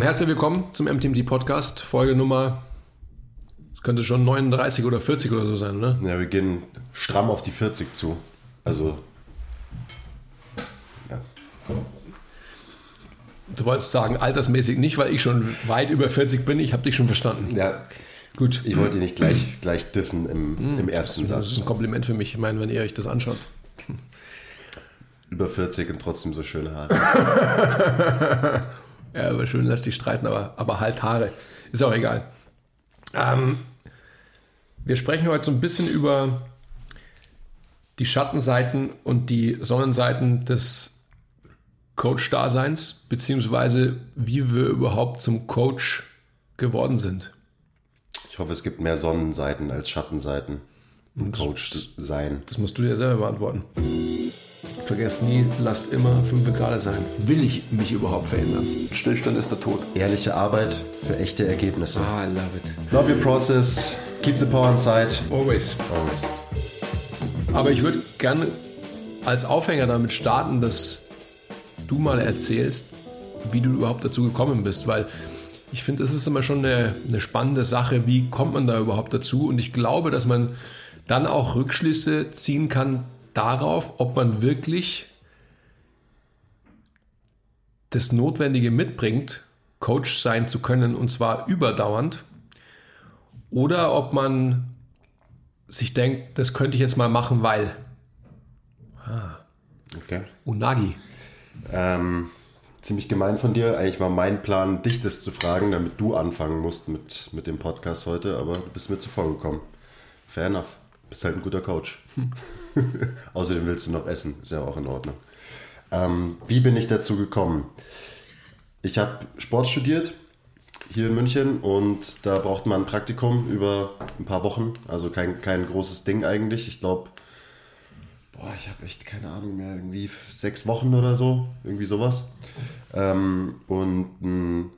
Herzlich willkommen zum MTMT Podcast, Folge Nummer, es könnte schon 39 oder 40 oder so sein, ne? Ja, wir gehen stramm auf die 40 zu. Also, ja. Du wolltest sagen, altersmäßig nicht, weil ich schon weit über 40 bin. Ich habe dich schon verstanden. Ja, gut. Ich wollte nicht gleich, gleich dissen im, im ersten Das ist Satz. ein Kompliment für mich. Ich meine, wenn ihr euch das anschaut. Über 40 und trotzdem so schöne Haare. Ja, aber schön lässt dich streiten, aber, aber halt Haare. Ist auch egal. Ähm, wir sprechen heute so ein bisschen über die Schattenseiten und die Sonnenseiten des Coach-Daseins, beziehungsweise wie wir überhaupt zum Coach geworden sind. Ich hoffe, es gibt mehr Sonnenseiten als Schattenseiten. Im Coach sein. Das musst du dir selber beantworten. Vergesst nie, lasst immer 5 Grad sein. Will ich mich überhaupt verändern? Stillstand ist der Tod. Ehrliche Arbeit für echte Ergebnisse. Ah, I love it. Love your process. Keep the power inside. Always. Always. Aber ich würde gerne als Aufhänger damit starten, dass du mal erzählst, wie du überhaupt dazu gekommen bist, weil ich finde, es ist immer schon eine, eine spannende Sache, wie kommt man da überhaupt dazu? Und ich glaube, dass man dann auch Rückschlüsse ziehen kann darauf, ob man wirklich das Notwendige mitbringt, Coach sein zu können, und zwar überdauernd, oder ob man sich denkt, das könnte ich jetzt mal machen, weil Okay. Unagi. Ähm, ziemlich gemein von dir. Eigentlich war mein Plan, dich das zu fragen, damit du anfangen musst mit, mit dem Podcast heute, aber du bist mir zuvor gekommen. Fair enough. Bist halt ein guter Coach. Außerdem willst du noch essen, ist ja auch in Ordnung. Ähm, wie bin ich dazu gekommen? Ich habe Sport studiert hier in München und da braucht man ein Praktikum über ein paar Wochen, also kein, kein großes Ding eigentlich. Ich glaube, boah, ich habe echt keine Ahnung mehr, irgendwie sechs Wochen oder so, irgendwie sowas. Ähm, und ein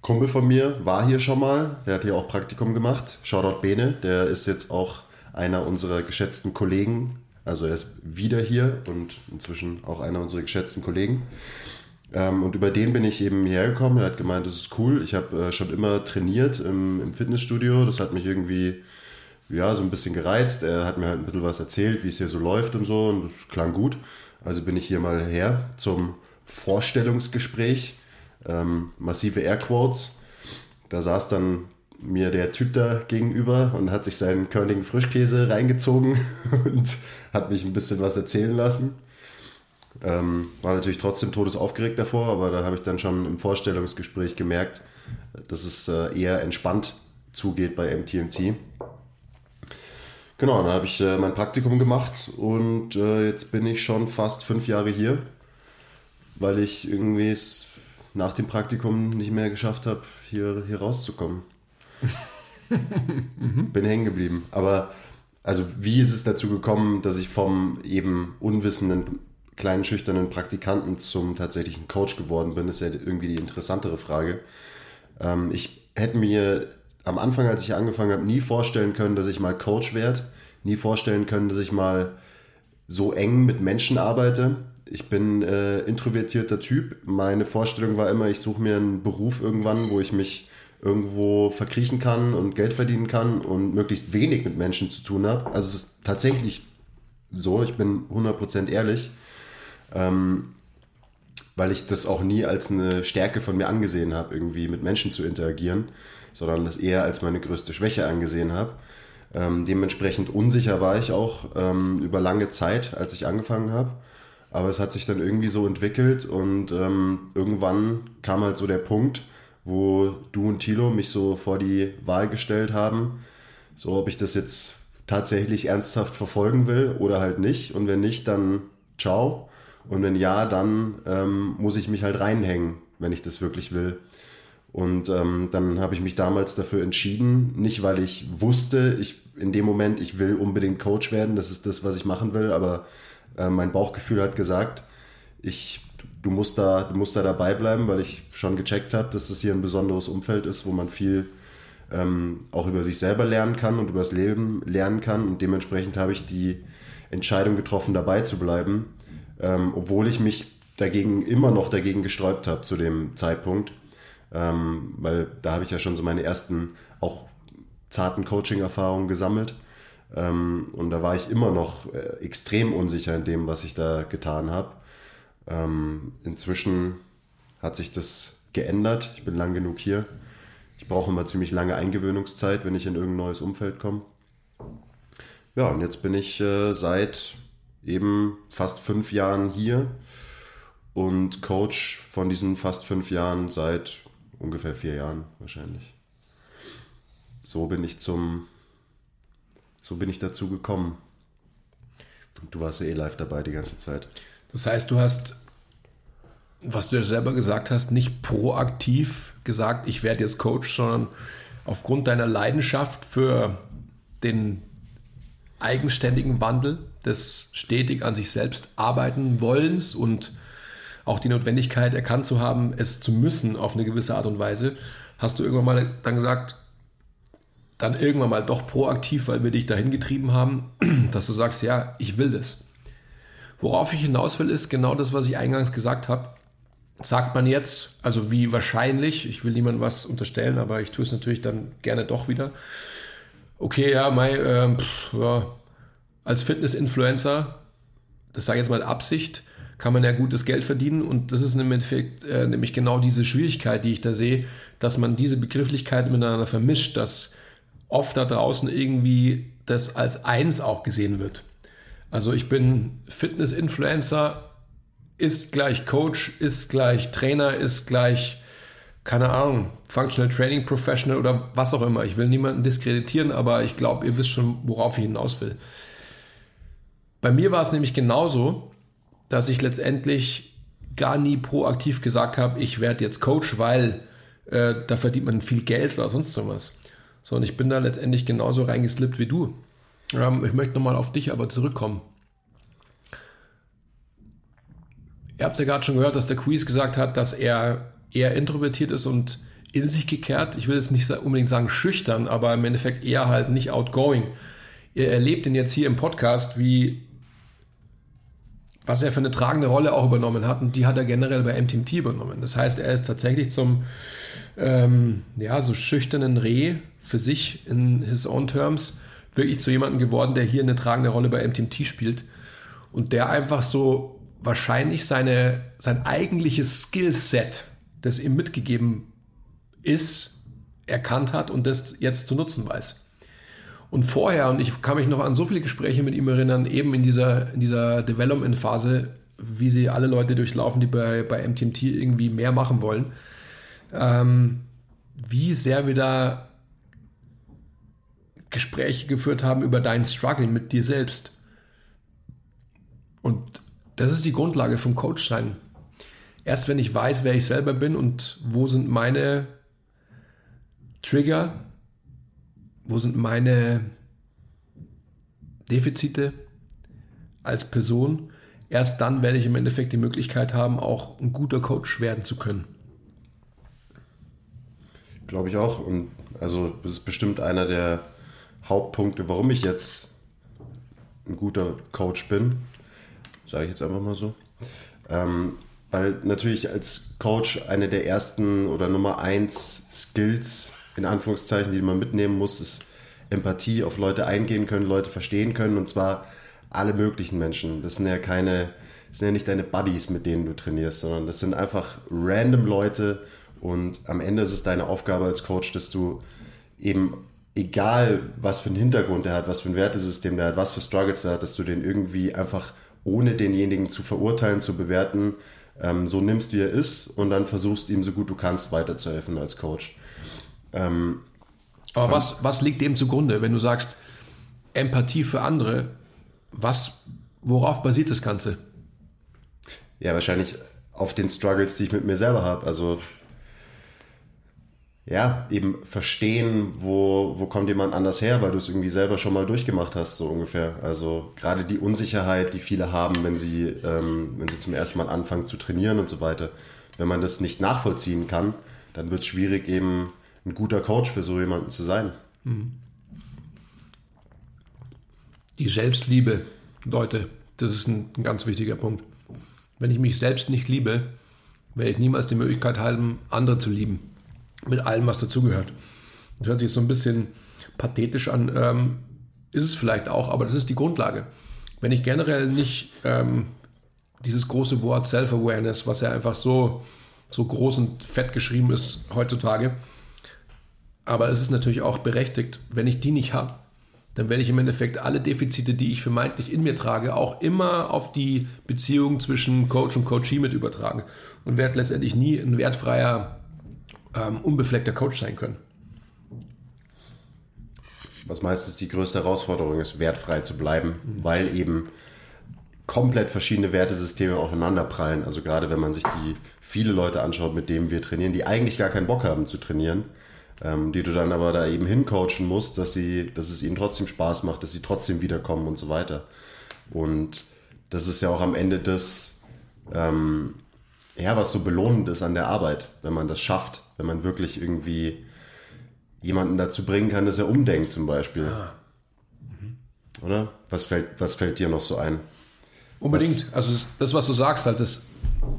Kumpel von mir war hier schon mal, der hat hier auch Praktikum gemacht. Shoutout Bene, der ist jetzt auch einer unserer geschätzten Kollegen. Also er ist wieder hier und inzwischen auch einer unserer geschätzten Kollegen. Ähm, und über den bin ich eben hierher gekommen. Er hat gemeint, das ist cool. Ich habe äh, schon immer trainiert im, im Fitnessstudio. Das hat mich irgendwie ja, so ein bisschen gereizt. Er hat mir halt ein bisschen was erzählt, wie es hier so läuft und so. Und das klang gut. Also bin ich hier mal her zum Vorstellungsgespräch. Ähm, massive Airquotes. Da saß dann mir der Typ da gegenüber und hat sich seinen Körnigen Frischkäse reingezogen und hat mich ein bisschen was erzählen lassen. Ähm, war natürlich trotzdem todesaufgeregt davor, aber da habe ich dann schon im Vorstellungsgespräch gemerkt, dass es äh, eher entspannt zugeht bei MTMT. Genau, dann habe ich äh, mein Praktikum gemacht und äh, jetzt bin ich schon fast fünf Jahre hier, weil ich irgendwie es nach dem Praktikum nicht mehr geschafft habe, hier, hier rauszukommen. Bin hängen geblieben. Aber also wie ist es dazu gekommen, dass ich vom eben unwissenden kleinen schüchternen Praktikanten zum tatsächlichen Coach geworden bin, ist ja irgendwie die interessantere Frage. Ähm, ich hätte mir am Anfang, als ich angefangen habe, nie vorstellen können, dass ich mal Coach werde, nie vorstellen können, dass ich mal so eng mit Menschen arbeite. Ich bin äh, introvertierter Typ. Meine Vorstellung war immer, ich suche mir einen Beruf irgendwann, wo ich mich irgendwo verkriechen kann und Geld verdienen kann und möglichst wenig mit Menschen zu tun habe. Also es ist tatsächlich so, ich bin 100% ehrlich, ähm, weil ich das auch nie als eine Stärke von mir angesehen habe, irgendwie mit Menschen zu interagieren, sondern das eher als meine größte Schwäche angesehen habe. Ähm, dementsprechend unsicher war ich auch ähm, über lange Zeit, als ich angefangen habe. Aber es hat sich dann irgendwie so entwickelt und ähm, irgendwann kam halt so der Punkt, wo du und Thilo mich so vor die Wahl gestellt haben, so ob ich das jetzt tatsächlich ernsthaft verfolgen will oder halt nicht. Und wenn nicht, dann ciao. Und wenn ja, dann ähm, muss ich mich halt reinhängen, wenn ich das wirklich will. Und ähm, dann habe ich mich damals dafür entschieden, nicht weil ich wusste, ich in dem Moment, ich will unbedingt Coach werden, das ist das, was ich machen will, aber äh, mein Bauchgefühl hat gesagt, ich, du musst da, du musst da dabei bleiben, weil ich schon gecheckt habe, dass das hier ein besonderes Umfeld ist, wo man viel ähm, auch über sich selber lernen kann und über das Leben lernen kann. Und dementsprechend habe ich die Entscheidung getroffen, dabei zu bleiben, ähm, obwohl ich mich dagegen immer noch dagegen gesträubt habe zu dem Zeitpunkt. ähm, weil da habe ich ja schon so meine ersten auch zarten Coaching-Erfahrungen gesammelt. Ähm, und da war ich immer noch äh, extrem unsicher in dem, was ich da getan habe. Ähm, inzwischen hat sich das geändert. Ich bin lang genug hier. Ich brauche immer ziemlich lange Eingewöhnungszeit, wenn ich in irgendein neues Umfeld komme. Ja, und jetzt bin ich äh, seit eben fast fünf Jahren hier und Coach von diesen fast fünf Jahren seit ungefähr vier Jahren wahrscheinlich. So bin ich zum, so bin ich dazu gekommen. Du warst ja eh live dabei die ganze Zeit. Das heißt, du hast, was du ja selber gesagt hast, nicht proaktiv gesagt, ich werde jetzt Coach, sondern aufgrund deiner Leidenschaft für den eigenständigen Wandel, des stetig an sich selbst arbeiten wollens und auch die Notwendigkeit erkannt zu haben, es zu müssen auf eine gewisse Art und Weise, hast du irgendwann mal dann gesagt, dann irgendwann mal doch proaktiv, weil wir dich dahin getrieben haben, dass du sagst, ja, ich will das. Worauf ich hinaus will, ist genau das, was ich eingangs gesagt habe. Sagt man jetzt, also wie wahrscheinlich, ich will niemandem was unterstellen, aber ich tue es natürlich dann gerne doch wieder. Okay, ja, mein, äh, pff, ja, als Fitness-Influencer, das sage ich jetzt mal Absicht, kann man ja gutes Geld verdienen und das ist im Endeffekt äh, nämlich genau diese Schwierigkeit, die ich da sehe, dass man diese Begrifflichkeiten miteinander vermischt, dass oft da draußen irgendwie das als eins auch gesehen wird. Also ich bin Fitness-Influencer, ist gleich Coach, ist gleich Trainer, ist gleich, keine Ahnung, Functional Training Professional oder was auch immer. Ich will niemanden diskreditieren, aber ich glaube, ihr wisst schon, worauf ich hinaus will. Bei mir war es nämlich genauso, dass ich letztendlich gar nie proaktiv gesagt habe, ich werde jetzt Coach, weil äh, da verdient man viel Geld oder sonst sowas. So, und ich bin da letztendlich genauso reingeslippt wie du. Ähm, ich möchte nochmal auf dich aber zurückkommen. Ihr habt ja gerade schon gehört, dass der Quiz gesagt hat, dass er eher introvertiert ist und in sich gekehrt. Ich will jetzt nicht unbedingt sagen schüchtern, aber im Endeffekt eher halt nicht outgoing. Ihr erlebt ihn jetzt hier im Podcast, wie was er für eine tragende Rolle auch übernommen hat und die hat er generell bei MTMT übernommen. Das heißt, er ist tatsächlich zum ähm, ja, so schüchternen Reh für sich in his own terms wirklich zu jemandem geworden, der hier eine tragende Rolle bei MTMT spielt und der einfach so wahrscheinlich seine, sein eigentliches Skillset, das ihm mitgegeben ist, erkannt hat und das jetzt zu nutzen weiß. Und vorher, und ich kann mich noch an so viele Gespräche mit ihm erinnern, eben in dieser, in dieser Development-Phase, wie sie alle Leute durchlaufen, die bei, bei MTMT irgendwie mehr machen wollen, ähm, wie sehr wir da Gespräche geführt haben über deinen Struggle mit dir selbst. Und das ist die Grundlage vom Coach sein. Erst wenn ich weiß, wer ich selber bin und wo sind meine Trigger, wo sind meine Defizite als Person, erst dann werde ich im Endeffekt die Möglichkeit haben, auch ein guter Coach werden zu können. Glaube ich auch. Und also das ist bestimmt einer der Hauptpunkte, warum ich jetzt ein guter Coach bin. Sage ich jetzt einfach mal so. Ähm, weil natürlich als Coach eine der ersten oder Nummer eins Skills in Anführungszeichen, die man mitnehmen muss, ist Empathie, auf Leute eingehen können, Leute verstehen können und zwar alle möglichen Menschen. Das sind ja keine, das sind ja nicht deine Buddies, mit denen du trainierst, sondern das sind einfach random Leute und am Ende ist es deine Aufgabe als Coach, dass du eben egal was für einen Hintergrund er hat, was für ein Wertesystem der hat, was für Struggles er hat, dass du den irgendwie einfach ohne denjenigen zu verurteilen, zu bewerten, ähm, so nimmst, wie er ist und dann versuchst ihm so gut du kannst weiterzuhelfen als Coach. Ähm, Aber was, was liegt dem zugrunde, wenn du sagst, Empathie für andere, was, worauf basiert das Ganze? Ja, wahrscheinlich auf den Struggles, die ich mit mir selber habe. Also ja, eben verstehen, wo, wo kommt jemand anders her, weil du es irgendwie selber schon mal durchgemacht hast, so ungefähr. Also gerade die Unsicherheit, die viele haben, wenn sie, ähm, wenn sie zum ersten Mal anfangen zu trainieren und so weiter. Wenn man das nicht nachvollziehen kann, dann wird es schwierig, eben ein guter Coach für so jemanden zu sein. Mhm. Die Selbstliebe, Leute, das ist ein, ein ganz wichtiger Punkt. Wenn ich mich selbst nicht liebe, werde ich niemals die Möglichkeit haben, andere zu lieben. Mit allem, was dazugehört. Das hört sich so ein bisschen pathetisch an, ähm, ist es vielleicht auch, aber das ist die Grundlage. Wenn ich generell nicht ähm, dieses große Wort Self-Awareness, was ja einfach so, so groß und fett geschrieben ist heutzutage, aber es ist natürlich auch berechtigt, wenn ich die nicht habe, dann werde ich im Endeffekt alle Defizite, die ich vermeintlich in mir trage, auch immer auf die Beziehung zwischen Coach und Coachee mit übertragen und werde letztendlich nie ein wertfreier, ähm, unbefleckter Coach sein können. Was meistens die größte Herausforderung ist, wertfrei zu bleiben, mhm. weil eben komplett verschiedene Wertesysteme aufeinanderprallen. Also gerade wenn man sich die viele Leute anschaut, mit denen wir trainieren, die eigentlich gar keinen Bock haben zu trainieren, ähm, die du dann aber da eben hincoachen musst, dass sie, dass es ihnen trotzdem Spaß macht, dass sie trotzdem wiederkommen und so weiter. Und das ist ja auch am Ende das, ähm, ja, was so belohnend ist an der Arbeit, wenn man das schafft, wenn man wirklich irgendwie jemanden dazu bringen kann, dass er umdenkt zum Beispiel. Ah. Mhm. Oder? Was fällt, was fällt dir noch so ein? Unbedingt. Was, also das, was du sagst, halt, das,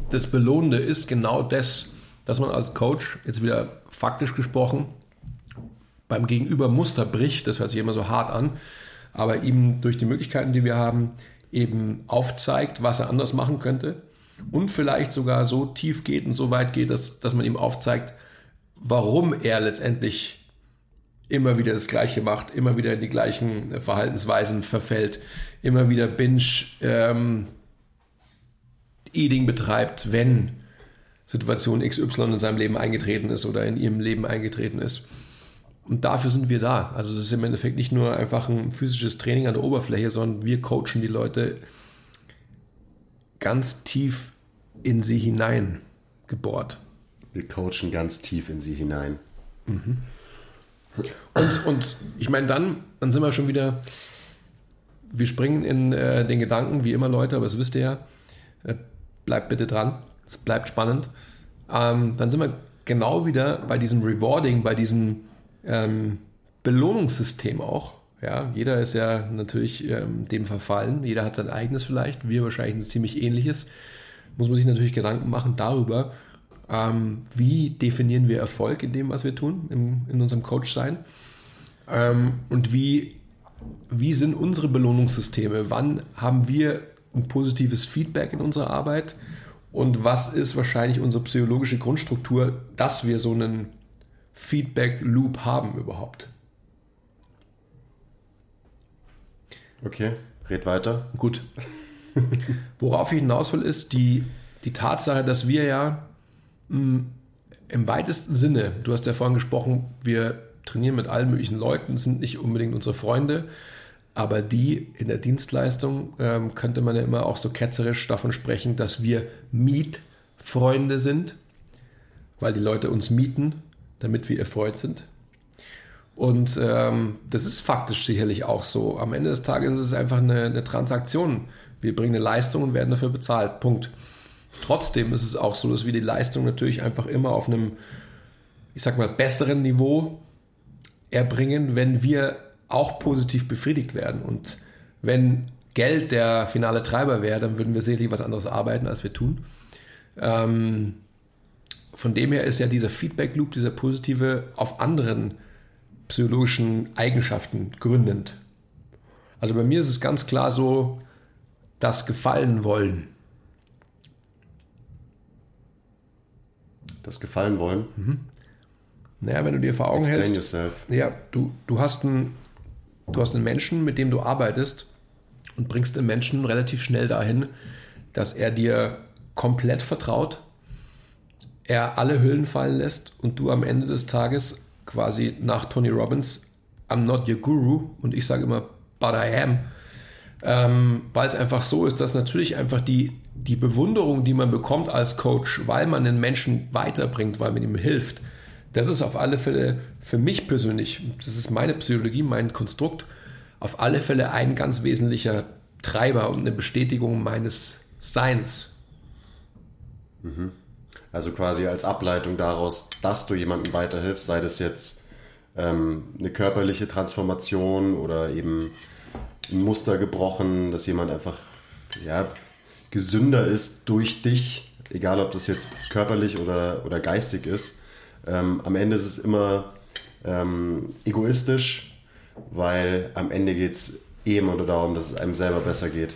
das Belohnende ist genau das, dass man als Coach, jetzt wieder faktisch gesprochen, beim Gegenüber Muster bricht. Das hört sich immer so hart an, aber ihm durch die Möglichkeiten, die wir haben, eben aufzeigt, was er anders machen könnte und vielleicht sogar so tief geht und so weit geht, dass, dass man ihm aufzeigt, warum er letztendlich immer wieder das Gleiche macht, immer wieder in die gleichen Verhaltensweisen verfällt, immer wieder Binge-Eating ähm, betreibt, wenn Situation XY in seinem Leben eingetreten ist oder in ihrem Leben eingetreten ist. Und dafür sind wir da. Also es ist im Endeffekt nicht nur einfach ein physisches Training an der Oberfläche, sondern wir coachen die Leute ganz tief in sie hinein gebohrt. Wir coachen ganz tief in sie hinein. Mhm. Und, und ich meine, dann, dann sind wir schon wieder, wir springen in äh, den Gedanken, wie immer Leute, aber das wisst ihr ja, äh, bleibt bitte dran, es bleibt spannend. Ähm, dann sind wir genau wieder bei diesem Rewarding, bei diesem ähm, Belohnungssystem auch. Ja, jeder ist ja natürlich ähm, dem verfallen, jeder hat sein eigenes vielleicht, wir wahrscheinlich ein ziemlich ähnliches. Muss man sich natürlich Gedanken machen darüber, ähm, wie definieren wir Erfolg in dem, was wir tun, im, in unserem Coach-Sein? Ähm, und wie, wie sind unsere Belohnungssysteme? Wann haben wir ein positives Feedback in unserer Arbeit? Und was ist wahrscheinlich unsere psychologische Grundstruktur, dass wir so einen Feedback-Loop haben überhaupt? Okay, red weiter. Gut. Worauf ich hinaus will, ist die, die Tatsache, dass wir ja hm, Im weitesten Sinne, du hast ja vorhin gesprochen, wir trainieren mit allen möglichen Leuten, sind nicht unbedingt unsere Freunde, aber die in der Dienstleistung ähm, könnte man ja immer auch so ketzerisch davon sprechen, dass wir Mietfreunde sind, weil die Leute uns mieten, damit wir erfreut sind. Und ähm, das ist faktisch sicherlich auch so. Am Ende des Tages ist es einfach eine, eine Transaktion. Wir bringen eine Leistung und werden dafür bezahlt. Punkt. Trotzdem ist es auch so, dass wir die Leistung natürlich einfach immer auf einem, ich sag mal, besseren Niveau erbringen, wenn wir auch positiv befriedigt werden. Und wenn Geld der finale Treiber wäre, dann würden wir sicherlich was anderes arbeiten, als wir tun. Ähm, von dem her ist ja dieser Feedback Loop, dieser positive, auf anderen psychologischen Eigenschaften gründend. Also bei mir ist es ganz klar so, das Gefallen wollen das gefallen wollen. Mhm. Naja, wenn du dir vor Augen Explain hältst, yourself. ja, du, du, hast einen, du hast einen Menschen, mit dem du arbeitest und bringst den Menschen relativ schnell dahin, dass er dir komplett vertraut, er alle Hüllen fallen lässt und du am Ende des Tages quasi nach Tony Robbins, I'm not your guru und ich sage immer, but I am, ähm, weil es einfach so ist, dass natürlich einfach die, die Bewunderung, die man bekommt als Coach, weil man den Menschen weiterbringt, weil man ihm hilft, das ist auf alle Fälle für mich persönlich, das ist meine Psychologie, mein Konstrukt, auf alle Fälle ein ganz wesentlicher Treiber und eine Bestätigung meines Seins. Mhm. Also quasi als Ableitung daraus, dass du jemandem weiterhilfst, sei das jetzt ähm, eine körperliche Transformation oder eben ein Muster gebrochen, dass jemand einfach ja, gesünder ist durch dich, egal ob das jetzt körperlich oder, oder geistig ist. Ähm, am Ende ist es immer ähm, egoistisch, weil am Ende geht es eh immer darum, dass es einem selber besser geht.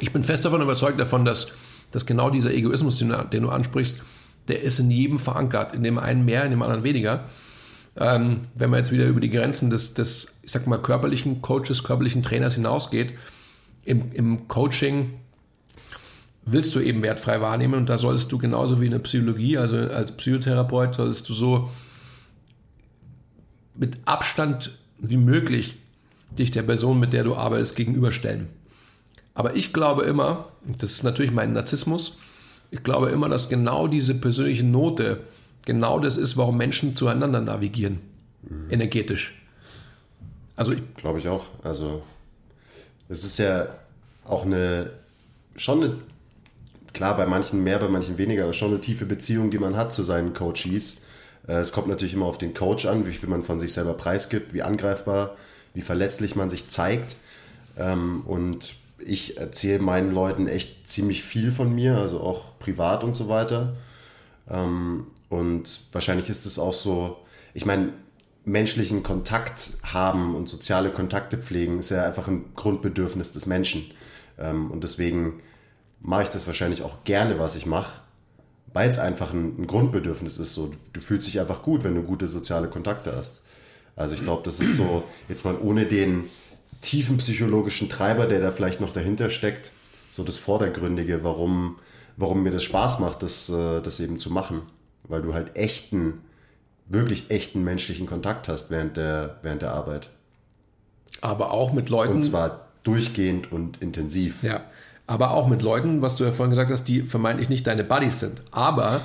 Ich bin fest davon überzeugt davon, dass, dass genau dieser Egoismus, den, den du ansprichst, der ist in jedem verankert, in dem einen mehr, in dem anderen weniger. Ähm, wenn man jetzt wieder über die Grenzen des, des, ich sag mal, körperlichen Coaches, körperlichen Trainers hinausgeht, im, im Coaching willst du eben wertfrei wahrnehmen und da solltest du genauso wie in der Psychologie, also als Psychotherapeut, solltest du so mit Abstand wie möglich dich der Person, mit der du arbeitest, gegenüberstellen. Aber ich glaube immer, das ist natürlich mein Narzissmus, ich glaube immer, dass genau diese persönliche Note genau das ist, warum Menschen zueinander navigieren, mhm. energetisch. Also ich glaube ich auch. Also es ist ja auch eine schon eine klar bei manchen mehr, bei manchen weniger, aber schon eine tiefe Beziehung, die man hat zu seinen Coaches. Äh, es kommt natürlich immer auf den Coach an, wie viel man von sich selber preisgibt, wie angreifbar, wie verletzlich man sich zeigt. Ähm, und ich erzähle meinen Leuten echt ziemlich viel von mir, also auch privat und so weiter. Ähm, und wahrscheinlich ist es auch so, ich meine, menschlichen Kontakt haben und soziale Kontakte pflegen ist ja einfach ein Grundbedürfnis des Menschen. Ähm, und deswegen mache ich das wahrscheinlich auch gerne, was ich mache, weil es einfach ein, ein, Grundbedürfnis ist. So, du fühlst dich einfach gut, wenn du gute soziale Kontakte hast. Also ich glaube, das ist so, jetzt mal ohne den tiefen psychologischen Treiber, der da vielleicht noch dahinter steckt, so das Vordergründige, warum, warum mir das Spaß macht, das, äh, das eben zu machen. Weil du halt echten, wirklich echten menschlichen Kontakt hast während der, während der Arbeit. Aber auch mit Leuten. Und zwar durchgehend und intensiv. Ja, aber auch mit Leuten, was du ja vorhin gesagt hast, die vermeintlich nicht deine Buddies sind. Aber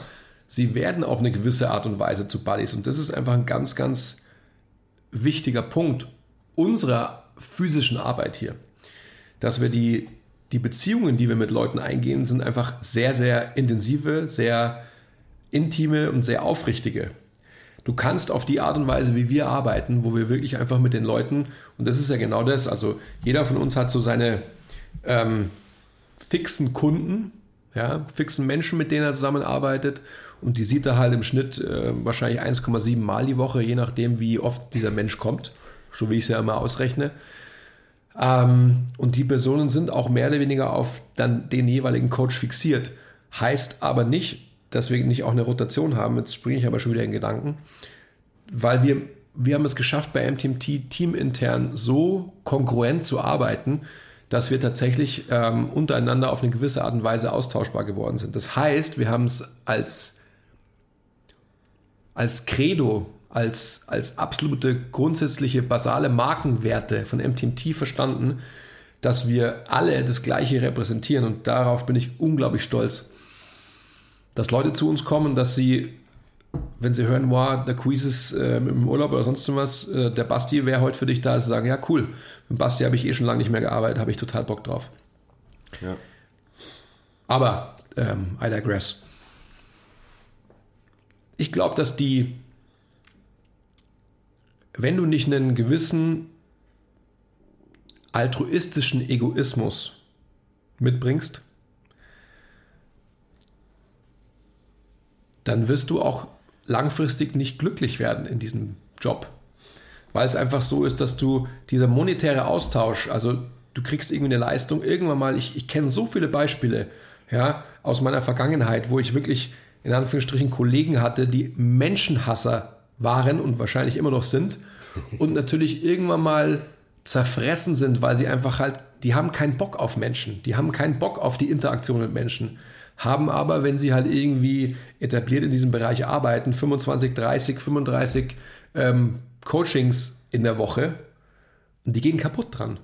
sie werden auf eine gewisse Art und Weise zu Buddies. Und das ist einfach ein ganz, ganz wichtiger Punkt unserer physischen Arbeit hier. Dass wir die, die Beziehungen, die wir mit Leuten eingehen, sind einfach sehr, sehr intensive, sehr intime und sehr aufrichtige. Du kannst auf die Art und Weise, wie wir arbeiten, wo wir wirklich einfach mit den Leuten, und das ist ja genau das, also jeder von uns hat so seine ähm, fixen Kunden, ja, fixen Menschen, mit denen er zusammenarbeitet. Und die sieht er halt im Schnitt äh, wahrscheinlich 1,7 Mal die Woche, je nachdem, wie oft dieser Mensch kommt, so wie ich es ja immer ausrechne. Ähm, und die Personen sind auch mehr oder weniger auf dann den jeweiligen Coach fixiert. Heißt aber nicht, dass wir nicht auch eine Rotation haben. Jetzt springe ich aber schon wieder in Gedanken, weil wir, wir haben es geschafft, bei MTMT teamintern so kongruent zu arbeiten, dass wir tatsächlich ähm, untereinander auf eine gewisse Art und Weise austauschbar geworden sind. Das heißt, wir haben es als, als Credo, als, als absolute grundsätzliche basale Markenwerte von MTMT verstanden, dass wir alle das Gleiche repräsentieren und darauf bin ich unglaublich stolz. Dass Leute zu uns kommen, dass sie wenn sie hören, wow, der Quiz ist äh, im Urlaub oder sonst was, äh, der Basti wäre heute für dich da, sie sagen, ja cool, mit Basti habe ich eh schon lange nicht mehr gearbeitet, habe ich total Bock drauf. Ja. Aber, ähm, I digress. Ich glaube, dass die, wenn du nicht einen gewissen altruistischen Egoismus mitbringst, dann wirst du auch langfristig nicht glücklich werden in diesem Job. Weil es einfach so ist, dass du dieser monetäre Austausch, also du kriegst irgendwie eine Leistung, irgendwann mal, ich, ich kenne so viele Beispiele ja, aus meiner Vergangenheit, wo ich wirklich in Anführungsstrichen Kollegen hatte, die Menschenhasser waren und wahrscheinlich immer noch sind und natürlich irgendwann mal zerfressen sind, weil sie einfach halt, die haben keinen Bock auf Menschen, die haben keinen Bock auf die Interaktion mit Menschen haben aber, wenn sie halt irgendwie etabliert in diesem Bereich arbeiten, 25, 30, 35 ähm, Coachings in der Woche und die gehen kaputt dran,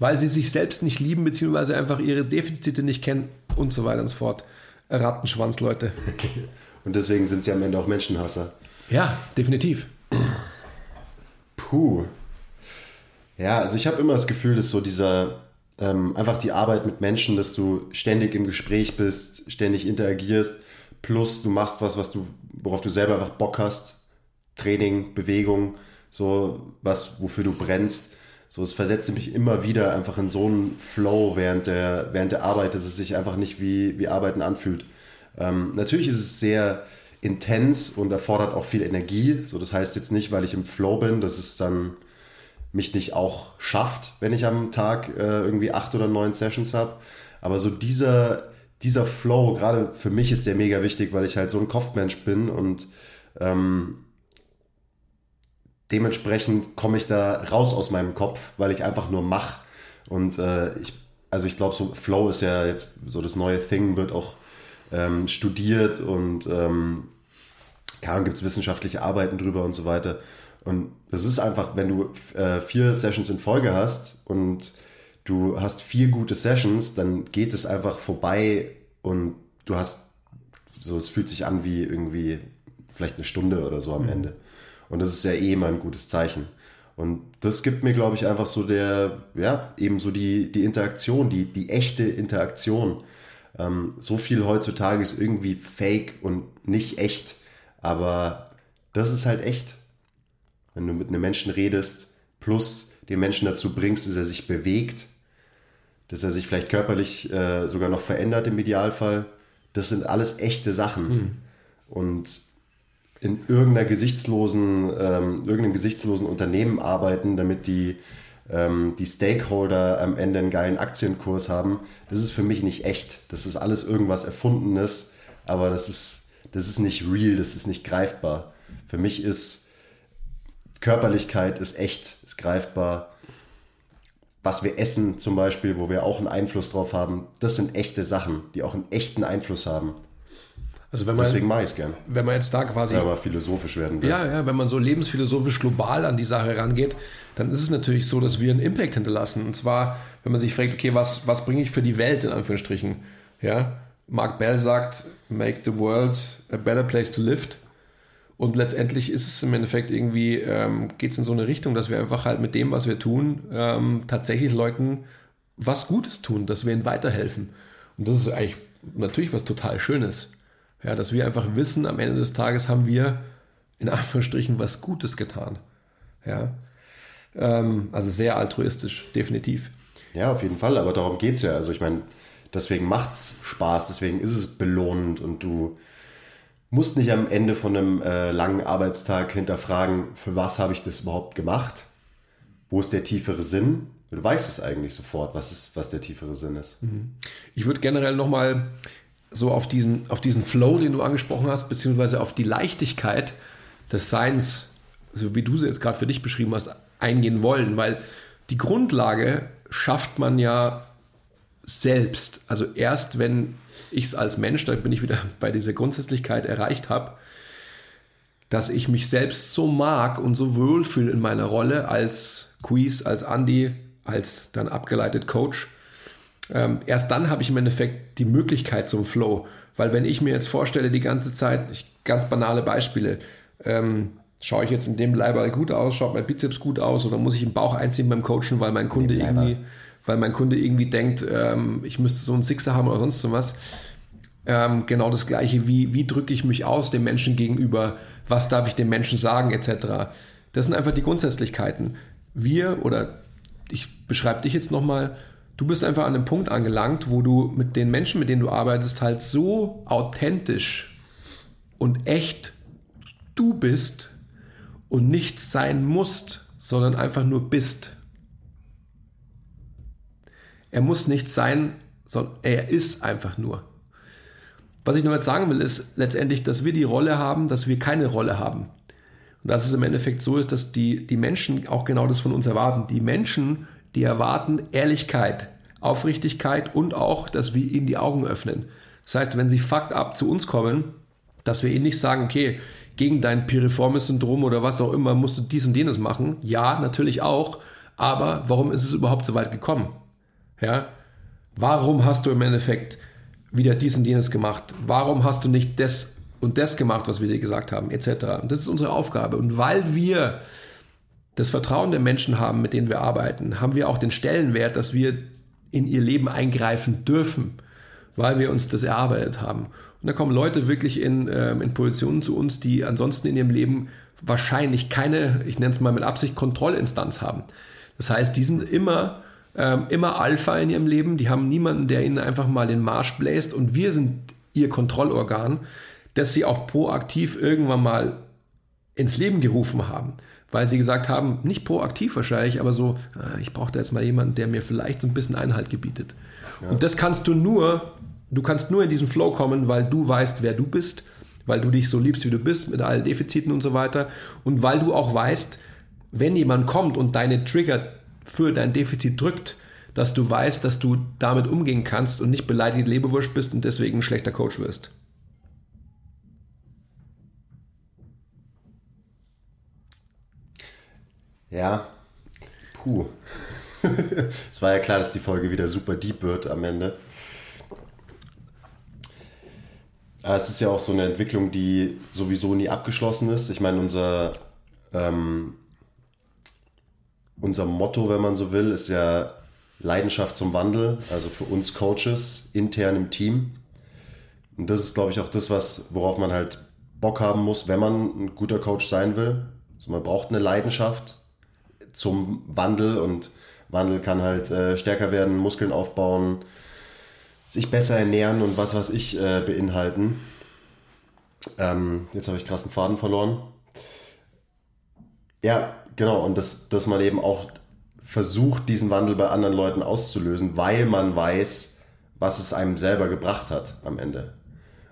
weil sie sich selbst nicht lieben, beziehungsweise einfach ihre Defizite nicht kennen und so weiter und so fort. Rattenschwanz, Leute. Und deswegen sind sie am Ende auch Menschenhasser. Ja, definitiv. Puh. Ja, also ich habe immer das Gefühl, dass so dieser ähm, einfach die Arbeit mit Menschen, dass du ständig im Gespräch bist, ständig interagierst, plus du machst was, was du, worauf du selber einfach Bock hast, Training, Bewegung, so was, wofür du brennst. So, es versetzt mich immer wieder einfach in so einen Flow während der, während der Arbeit, dass es sich einfach nicht wie, wie Arbeiten anfühlt. Ähm, natürlich ist es sehr intens und erfordert auch viel Energie. So, das heißt jetzt nicht, weil ich im Flow bin, dass es dann mich nicht auch schafft, wenn ich am Tag äh, irgendwie acht oder neun Sessions habe. Aber so dieser, dieser Flow, gerade für mich ist der mega wichtig, weil ich halt so ein Kopfmensch bin und ähm, dementsprechend komme ich da raus aus meinem Kopf, weil ich einfach nur mache. Und äh, ich, also ich glaube, so Flow ist ja jetzt so das neue Thing, wird auch ähm, studiert und ähm, gibt es wissenschaftliche Arbeiten drüber und so weiter. Und das ist einfach, wenn du äh, vier Sessions in Folge hast und du hast vier gute Sessions, dann geht es einfach vorbei und du hast so, es fühlt sich an wie irgendwie vielleicht eine Stunde oder so am mhm. Ende. Und das ist ja eh immer ein gutes Zeichen. Und das gibt mir, glaube ich, einfach so der, ja, eben so die, die Interaktion, die, die echte Interaktion. Ähm, so viel heutzutage ist irgendwie fake und nicht echt. Aber das ist halt echt. Wenn du mit einem Menschen redest, plus den Menschen dazu bringst, dass er sich bewegt, dass er sich vielleicht körperlich äh, sogar noch verändert im Idealfall, das sind alles echte Sachen. Hm. Und in irgendeiner gesichtslosen, ähm, irgendeinem gesichtslosen Unternehmen arbeiten, damit die, ähm, die Stakeholder am Ende einen geilen Aktienkurs haben, das ist für mich nicht echt. Das ist alles irgendwas Erfundenes, aber das ist, das ist nicht real, das ist nicht greifbar. Für mich ist Körperlichkeit ist echt, ist greifbar. Was wir essen zum Beispiel, wo wir auch einen Einfluss drauf haben, das sind echte Sachen, die auch einen echten Einfluss haben. Also wenn man, Deswegen mache ich es gern. Wenn man jetzt da quasi. Ja, aber philosophisch werden will. Ja, ja, wenn man so lebensphilosophisch global an die Sache rangeht, dann ist es natürlich so, dass wir einen Impact hinterlassen. Und zwar, wenn man sich fragt, okay, was, was bringe ich für die Welt in Anführungsstrichen? Ja, Mark Bell sagt, make the world a better place to live. Und letztendlich ist es im Endeffekt irgendwie, ähm, geht es in so eine Richtung, dass wir einfach halt mit dem, was wir tun, ähm, tatsächlich Leuten was Gutes tun, dass wir ihnen weiterhelfen. Und das ist eigentlich natürlich was total Schönes. Ja, dass wir einfach wissen, am Ende des Tages haben wir in Anführungsstrichen was Gutes getan. Ja. Ähm, also sehr altruistisch, definitiv. Ja, auf jeden Fall, aber darum geht es ja. Also ich meine, deswegen macht es Spaß, deswegen ist es belohnend und du musst nicht am Ende von einem äh, langen Arbeitstag hinterfragen, für was habe ich das überhaupt gemacht? Wo ist der tiefere Sinn? Du weißt es eigentlich sofort, was, ist, was der tiefere Sinn ist. Mhm. Ich würde generell nochmal so auf diesen, auf diesen Flow, den du angesprochen hast, beziehungsweise auf die Leichtigkeit des Seins, so wie du sie jetzt gerade für dich beschrieben hast, eingehen wollen, weil die Grundlage schafft man ja selbst. Also erst wenn ich es als Mensch, da bin ich wieder bei dieser Grundsätzlichkeit erreicht habe, dass ich mich selbst so mag und so wohlfühle in meiner Rolle als Quiz, als Andy, als dann abgeleitet Coach, ähm, erst dann habe ich im Endeffekt die Möglichkeit zum Flow. Weil wenn ich mir jetzt vorstelle, die ganze Zeit, ich, ganz banale Beispiele, ähm, schaue ich jetzt in dem Leiber gut aus, schaut mein Bizeps gut aus oder muss ich im Bauch einziehen beim Coachen, weil mein Kunde irgendwie, weil mein Kunde irgendwie denkt, ähm, ich müsste so einen Sixer haben oder sonst was. Ähm, genau das gleiche, wie, wie drücke ich mich aus dem Menschen gegenüber, was darf ich dem Menschen sagen, etc. Das sind einfach die Grundsätzlichkeiten. Wir oder ich beschreibe dich jetzt nochmal, du bist einfach an einem Punkt angelangt, wo du mit den Menschen, mit denen du arbeitest, halt so authentisch und echt du bist und nichts sein musst, sondern einfach nur bist. Er muss nicht sein, sondern er ist einfach nur. Was ich jetzt sagen will, ist letztendlich, dass wir die Rolle haben, dass wir keine Rolle haben. Und dass es im Endeffekt so ist, dass die, die Menschen auch genau das von uns erwarten. Die Menschen die erwarten Ehrlichkeit, Aufrichtigkeit und auch, dass wir ihnen die Augen öffnen. Das heißt, wenn sie fucked up zu uns kommen, dass wir ihnen nicht sagen, okay, gegen dein Piriformis-Syndrom oder was auch immer musst du dies und jenes machen. Ja, natürlich auch. Aber warum ist es überhaupt so weit gekommen? Ja? Warum hast du im Endeffekt wieder dies und jenes gemacht? Warum hast du nicht das und das gemacht, was wir dir gesagt haben, etc. Und das ist unsere Aufgabe. Und weil wir das Vertrauen der Menschen haben, mit denen wir arbeiten, haben wir auch den Stellenwert, dass wir in ihr Leben eingreifen dürfen, weil wir uns das erarbeitet haben. Und da kommen Leute wirklich in, äh, in Positionen zu uns, die ansonsten in ihrem Leben wahrscheinlich keine, ich nenne es mal mit Absicht, Kontrollinstanz haben. Das heißt, die sind immer, ähm, immer Alpha in ihrem Leben, die haben niemanden, der ihnen einfach mal den Marsch bläst und wir sind ihr Kontrollorgan, das sie auch proaktiv irgendwann mal ins Leben gerufen haben. Weil sie gesagt haben, nicht proaktiv wahrscheinlich, aber so, ah, ich brauche da jetzt mal jemanden, der mir vielleicht so ein bisschen Einhalt gebietet. Ja. Und das kannst du nur, du kannst nur in diesen Flow kommen, weil du weißt, wer du bist, weil du dich so liebst, wie du bist, mit allen Defiziten und so weiter. Und weil du auch weißt, wenn jemand kommt und deine Trigger für dein Defizit drückt, dass du weißt, dass du damit umgehen kannst und nicht beleidigt Lebewurst bist und deswegen ein schlechter Coach wirst. Ja, puh. es war ja klar, dass die Folge wieder super deep wird am Ende. Aber es ist ja auch so eine Entwicklung, die sowieso nie abgeschlossen ist. Ich meine, unser, ähm, unser Motto, wenn man so will, ist ja Leidenschaft zum Wandel, also für uns Coaches intern im Team. Und das ist, glaube ich, auch das, was, worauf man halt Bock haben muss, wenn man ein guter Coach sein will. Also man braucht eine Leidenschaft zum Wandel und Wandel kann halt äh, stärker werden, Muskeln aufbauen, sich besser ernähren und was weiß ich äh, beinhalten. Ähm, jetzt habe ich krassen Faden verloren. Ja, genau, und das, dass man eben auch versucht, diesen Wandel bei anderen Leuten auszulösen, weil man weiß, was es einem selber gebracht hat am Ende.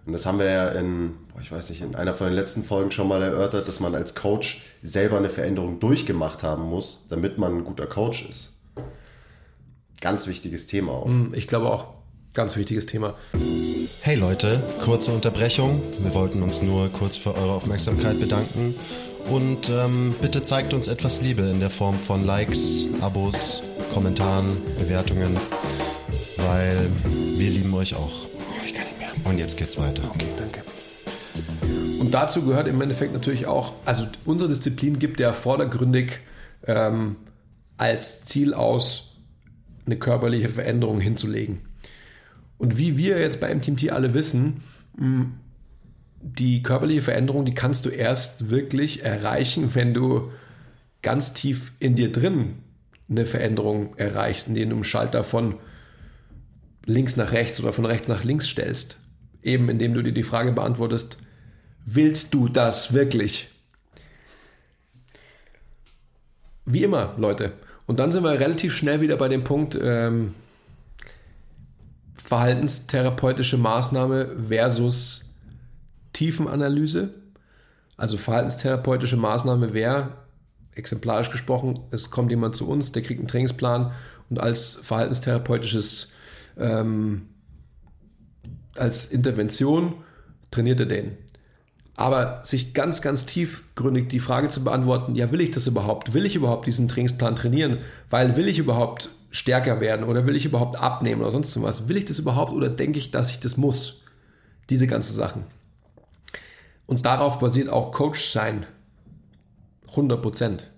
Und das haben wir ja in, ich weiß nicht, in einer von den letzten Folgen schon mal erörtert, dass man als Coach selber eine Veränderung durchgemacht haben muss, damit man ein guter Coach ist. Ganz wichtiges Thema auch. Hm, ich glaube auch, ganz wichtiges Thema. Hey Leute, kurze Unterbrechung. Wir wollten uns nur kurz für eure Aufmerksamkeit bedanken und ähm, bitte zeigt uns etwas Liebe in der Form von Likes, Abos, Kommentaren, Bewertungen, weil wir lieben euch auch. Und jetzt geht's weiter. Okay, danke. Und dazu gehört im Endeffekt natürlich auch, also unsere Disziplin gibt ja vordergründig ähm, als Ziel aus, eine körperliche Veränderung hinzulegen. Und wie wir jetzt bei MTMT alle wissen, die körperliche Veränderung, die kannst du erst wirklich erreichen, wenn du ganz tief in dir drin eine Veränderung erreichst, indem du einen Schalter von links nach rechts oder von rechts nach links stellst. Eben indem du dir die Frage beantwortest, willst du das wirklich? Wie immer, Leute. Und dann sind wir relativ schnell wieder bei dem Punkt ähm, verhaltenstherapeutische Maßnahme versus Tiefenanalyse. Also verhaltenstherapeutische Maßnahme wäre, exemplarisch gesprochen, es kommt jemand zu uns, der kriegt einen Trainingsplan und als verhaltenstherapeutisches, ähm, als Intervention trainiert er den. Aber sich ganz, ganz tiefgründig die Frage zu beantworten, ja, will ich das überhaupt? Will ich überhaupt diesen Trainingsplan trainieren? Weil will ich überhaupt stärker werden oder will ich überhaupt abnehmen oder sonst was? Will ich das überhaupt oder denke ich, dass ich das muss? Diese ganzen Sachen. Und darauf basiert auch Coach sein. 100 Prozent.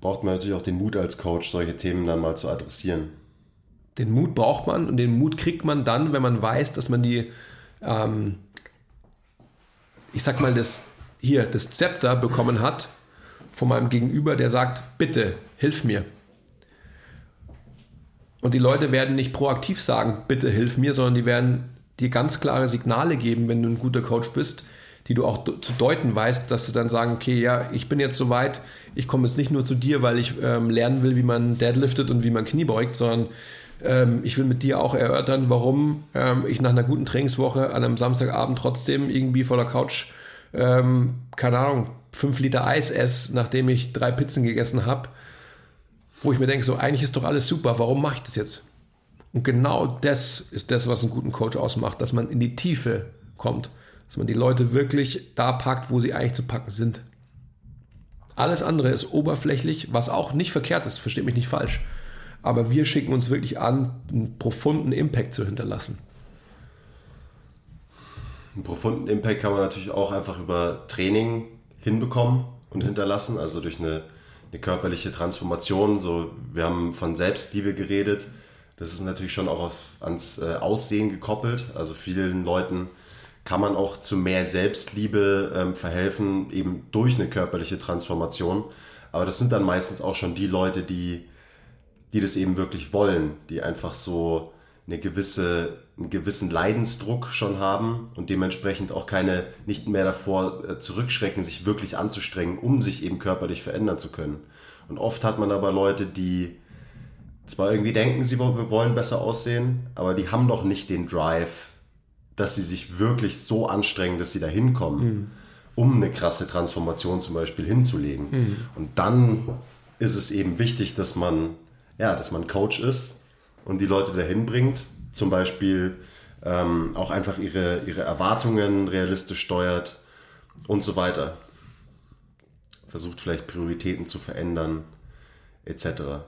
Braucht man natürlich auch den Mut als Coach, solche Themen dann mal zu adressieren. Den Mut braucht man und den Mut kriegt man dann, wenn man weiß, dass man die, ähm, ich sag mal, das hier, das Zepter bekommen hat von meinem Gegenüber, der sagt, bitte, hilf mir. Und die Leute werden nicht proaktiv sagen, bitte hilf mir, sondern die werden dir ganz klare Signale geben, wenn du ein guter Coach bist, die du auch zu deuten weißt, dass sie dann sagen, okay, ja, ich bin jetzt soweit, ich komme jetzt nicht nur zu dir, weil ich ähm, lernen will, wie man deadliftet und wie man Knie beugt, sondern ähm, ich will mit dir auch erörtern, warum ähm, ich nach einer guten Trainingswoche an einem Samstagabend trotzdem irgendwie vor der Couch, ähm, keine Ahnung, fünf Liter Eis esse, nachdem ich drei Pizzen gegessen habe, wo ich mir denke, so eigentlich ist doch alles super, warum mache ich das jetzt? Und genau das ist das, was einen guten Coach ausmacht, dass man in die Tiefe kommt, dass man die Leute wirklich da packt, wo sie eigentlich zu packen sind. Alles andere ist oberflächlich, was auch nicht verkehrt ist, versteht mich nicht falsch. Aber wir schicken uns wirklich an, einen profunden Impact zu hinterlassen. Einen profunden Impact kann man natürlich auch einfach über Training hinbekommen und hinterlassen, also durch eine, eine körperliche Transformation. So, wir haben von Selbstliebe geredet. Das ist natürlich schon auch auf, ans äh, Aussehen gekoppelt. Also vielen Leuten kann man auch zu mehr Selbstliebe ähm, verhelfen, eben durch eine körperliche Transformation. Aber das sind dann meistens auch schon die Leute, die, die das eben wirklich wollen, die einfach so eine gewisse, einen gewissen Leidensdruck schon haben und dementsprechend auch keine, nicht mehr davor äh, zurückschrecken, sich wirklich anzustrengen, um sich eben körperlich verändern zu können. Und oft hat man aber Leute, die zwar irgendwie denken, sie wollen besser aussehen, aber die haben doch nicht den Drive, dass sie sich wirklich so anstrengen, dass sie da hinkommen, mhm. um eine krasse Transformation zum Beispiel hinzulegen. Mhm. Und dann ist es eben wichtig, dass man, ja, dass man Coach ist und die Leute dahin bringt, zum Beispiel ähm, auch einfach ihre, ihre Erwartungen realistisch steuert und so weiter. Versucht vielleicht Prioritäten zu verändern, etc.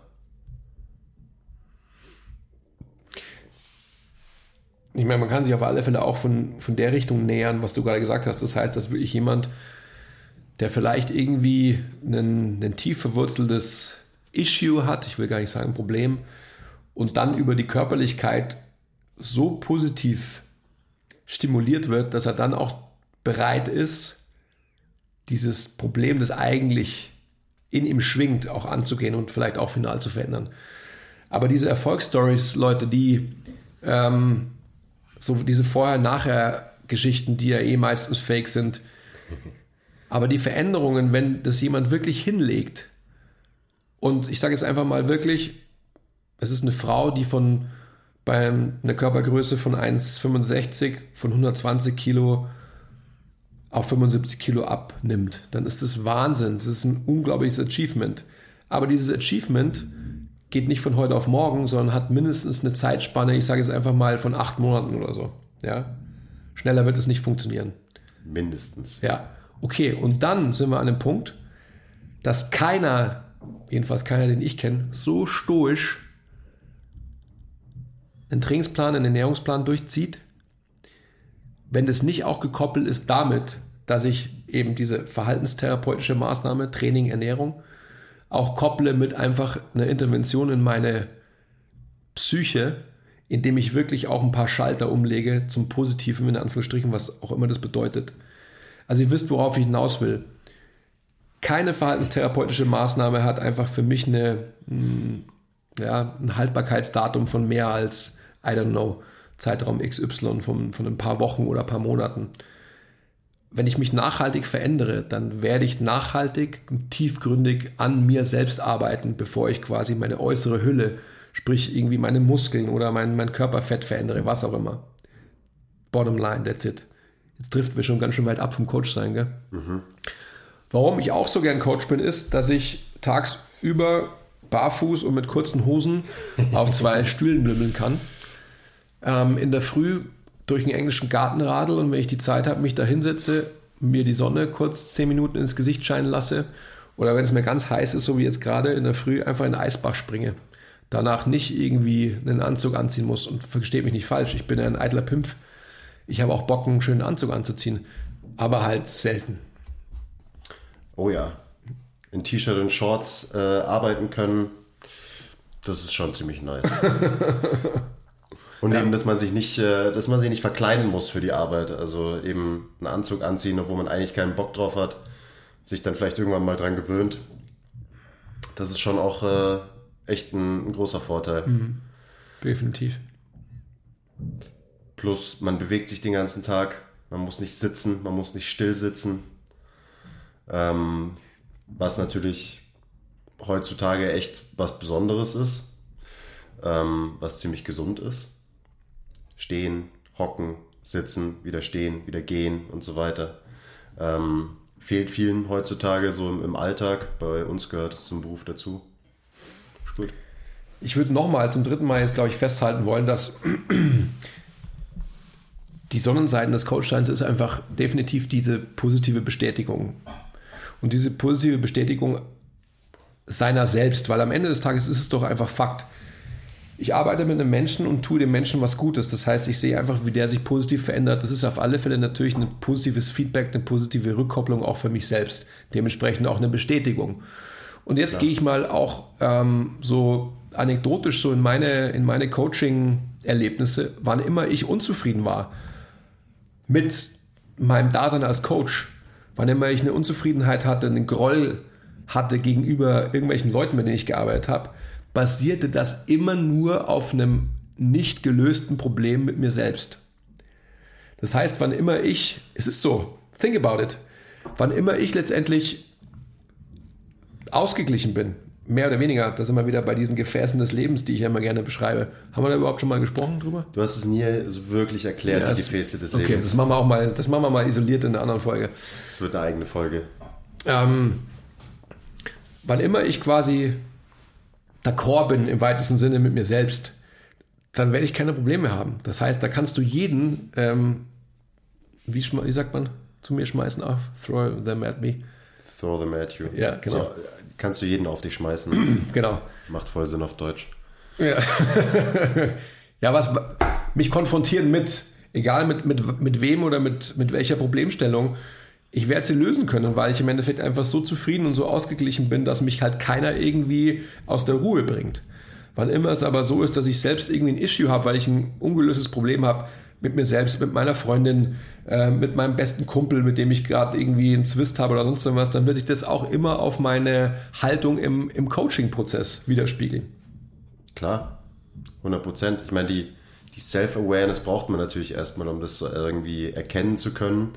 ich meine, man kann sich auf alle Fälle auch von, von der Richtung nähern, was du gerade gesagt hast. Das heißt, dass wirklich jemand, der vielleicht irgendwie ein, ein tief verwurzeltes Issue hat, ich will gar nicht sagen Problem, und dann über die Körperlichkeit so positiv stimuliert wird, dass er dann auch bereit ist, dieses Problem, das eigentlich in ihm schwingt, auch anzugehen und vielleicht auch final zu verändern. Aber diese Erfolgsstories, Leute, die ähm, so diese Vorher-Nachher-Geschichten, die ja eh meistens fake sind. Aber die Veränderungen, wenn das jemand wirklich hinlegt, und ich sage jetzt einfach mal wirklich, es ist eine Frau, die von bei einer Körpergröße von 1,65 von 120 Kilo auf 75 Kilo abnimmt, dann ist das Wahnsinn. Das ist ein unglaubliches Achievement. Aber dieses Achievement geht nicht von heute auf morgen, sondern hat mindestens eine Zeitspanne, ich sage es einfach mal, von acht Monaten oder so. Ja? Schneller wird es nicht funktionieren. Mindestens. Ja. Okay, und dann sind wir an dem Punkt, dass keiner, jedenfalls keiner, den ich kenne, so stoisch einen Trainingsplan, einen Ernährungsplan durchzieht, wenn das nicht auch gekoppelt ist damit, dass ich eben diese verhaltenstherapeutische Maßnahme, Training, Ernährung, auch kopple mit einfach einer Intervention in meine Psyche, indem ich wirklich auch ein paar Schalter umlege zum Positiven, in Anführungsstrichen, was auch immer das bedeutet. Also ihr wisst, worauf ich hinaus will. Keine verhaltenstherapeutische Maßnahme hat einfach für mich eine, hm, ja, ein Haltbarkeitsdatum von mehr als, I don't know, Zeitraum XY von, von ein paar Wochen oder ein paar Monaten wenn ich mich nachhaltig verändere, dann werde ich nachhaltig und tiefgründig an mir selbst arbeiten, bevor ich quasi meine äußere Hülle, sprich irgendwie meine Muskeln oder mein, mein Körperfett verändere, was auch immer. Bottom line, that's it. Jetzt driften wir schon ganz schön weit ab vom Coach sein, gell? Mhm. Warum ich auch so gern Coach bin, ist, dass ich tagsüber barfuß und mit kurzen Hosen auf zwei Stühlen lümmeln kann. Ähm, in der Früh durch den englischen Garten radel und wenn ich die Zeit habe, mich da hinsetze, mir die Sonne kurz zehn Minuten ins Gesicht scheinen lasse oder wenn es mir ganz heiß ist, so wie jetzt gerade in der Früh, einfach in den Eisbach springe. Danach nicht irgendwie einen Anzug anziehen muss und versteht mich nicht falsch, ich bin ein eitler Pimpf. Ich habe auch Bock, einen schönen Anzug anzuziehen, aber halt selten. Oh ja, in T-Shirt und Shorts äh, arbeiten können, das ist schon ziemlich nice. Und ja. eben, dass man sich nicht, äh, dass man sich nicht verkleiden muss für die Arbeit. Also eben einen Anzug anziehen, obwohl man eigentlich keinen Bock drauf hat, sich dann vielleicht irgendwann mal dran gewöhnt. Das ist schon auch äh, echt ein, ein, großer Vorteil. Mhm. Definitiv. Plus, man bewegt sich den ganzen Tag, man muss nicht sitzen, man muss nicht still sitzen. Ähm, was natürlich heutzutage echt was Besonderes ist, ähm, was ziemlich gesund ist stehen, hocken, sitzen, wieder stehen, wieder gehen und so weiter. Ähm, fehlt vielen heutzutage so im, im, Alltag. Bei uns gehört es zum Beruf dazu. Gut. Ich würde nochmal zum dritten Mal jetzt, glaube ich, festhalten wollen, dass die Sonnenseiten des Coachsteins ist einfach definitiv diese positive Bestätigung. Und diese positive Bestätigung seiner selbst, weil am Ende des Tages ist es doch einfach Fakt ich arbeite mit einem Menschen und tue dem Menschen was Gutes. Das heißt, ich sehe einfach, wie der sich positiv verändert. Das ist auf alle Fälle natürlich ein positives Feedback, eine positive Rückkopplung auch für mich selbst. Dementsprechend auch eine Bestätigung. Und jetzt Klar. gehe ich mal auch ähm, so anekdotisch so in meine, in meine Coaching-Erlebnisse, wann immer ich unzufrieden war mit meinem Dasein als Coach, wann immer ich eine Unzufriedenheit hatte, einen Groll hatte gegenüber irgendwelchen Leuten, mit denen ich gearbeitet habe, basierte das immer nur auf einem nicht gelösten Problem mit mir selbst. Das heißt, wann immer ich, es ist so, think about it, wann immer ich letztendlich ausgeglichen bin, mehr oder weniger, da sind wir wieder bei diesen Gefäßen des Lebens, die ich ja immer gerne beschreibe. Haben wir da überhaupt schon mal gesprochen drüber? Du hast es nie so wirklich erklärt, ja, die Gefäße des okay, Lebens. das machen wir auch mal, das machen wir mal isoliert in einer anderen Folge. Das wird eine eigene Folge. Ähm, wann immer ich quasi d'accord bin im weitesten Sinne mit mir selbst, dann werde ich keine Probleme haben. Das heißt, da kannst du jeden, ähm, wie, wie, sagt man, zu mir schmeißen auf, throw them at me. Throw them at you. Ja, genau. So, kannst du jeden auf dich schmeißen. genau. Macht voll Sinn auf Deutsch. Ja, ja was mich konfrontieren mit, egal mit, mit, mit wem oder mit, mit welcher Problemstellung, ich werde sie lösen können, weil ich im Endeffekt einfach so zufrieden und so ausgeglichen bin, dass mich halt keiner irgendwie aus der Ruhe bringt. Wann immer es aber so ist, dass ich selbst irgendwie ein Issue habe, weil ich ein ungelöstes Problem habe mit mir selbst, mit meiner Freundin, äh, mit meinem besten Kumpel, mit dem ich gerade irgendwie einen Zwist habe oder sonst irgendwas, dann wird sich das auch immer auf meine Haltung im, im Coaching-Prozess widerspiegeln. Klar, 100 Prozent. Ich meine, die, die Self-Awareness braucht man natürlich erstmal, um das irgendwie erkennen zu können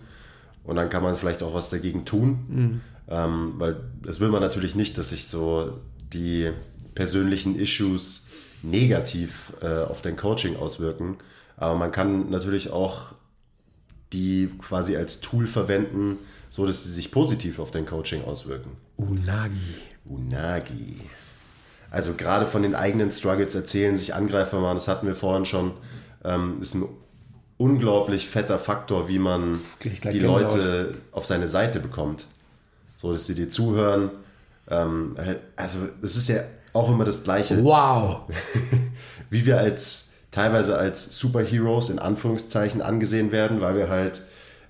und dann kann man vielleicht auch was dagegen tun. Mhm. Ähm, weil das will man natürlich nicht, dass sich so die persönlichen Issues negativ äh, auf dein Coaching auswirken. Aber man kann natürlich auch die quasi als Tool verwenden, so dass sie sich positiv auf dein Coaching auswirken. Unagi. Unagi. Also gerade von den eigenen Struggles erzählen, sich Angreifer machen, das hatten wir vorhin schon, ähm, ist ein unglaublich fetter Faktor, wie man die Leute auf seine Seite bekommt. So, dass sie dir zuhören. Ähm, also, es ist ja auch immer das Gleiche. Wow! wie wir als teilweise als Superheroes in Anführungszeichen angesehen werden, weil wir halt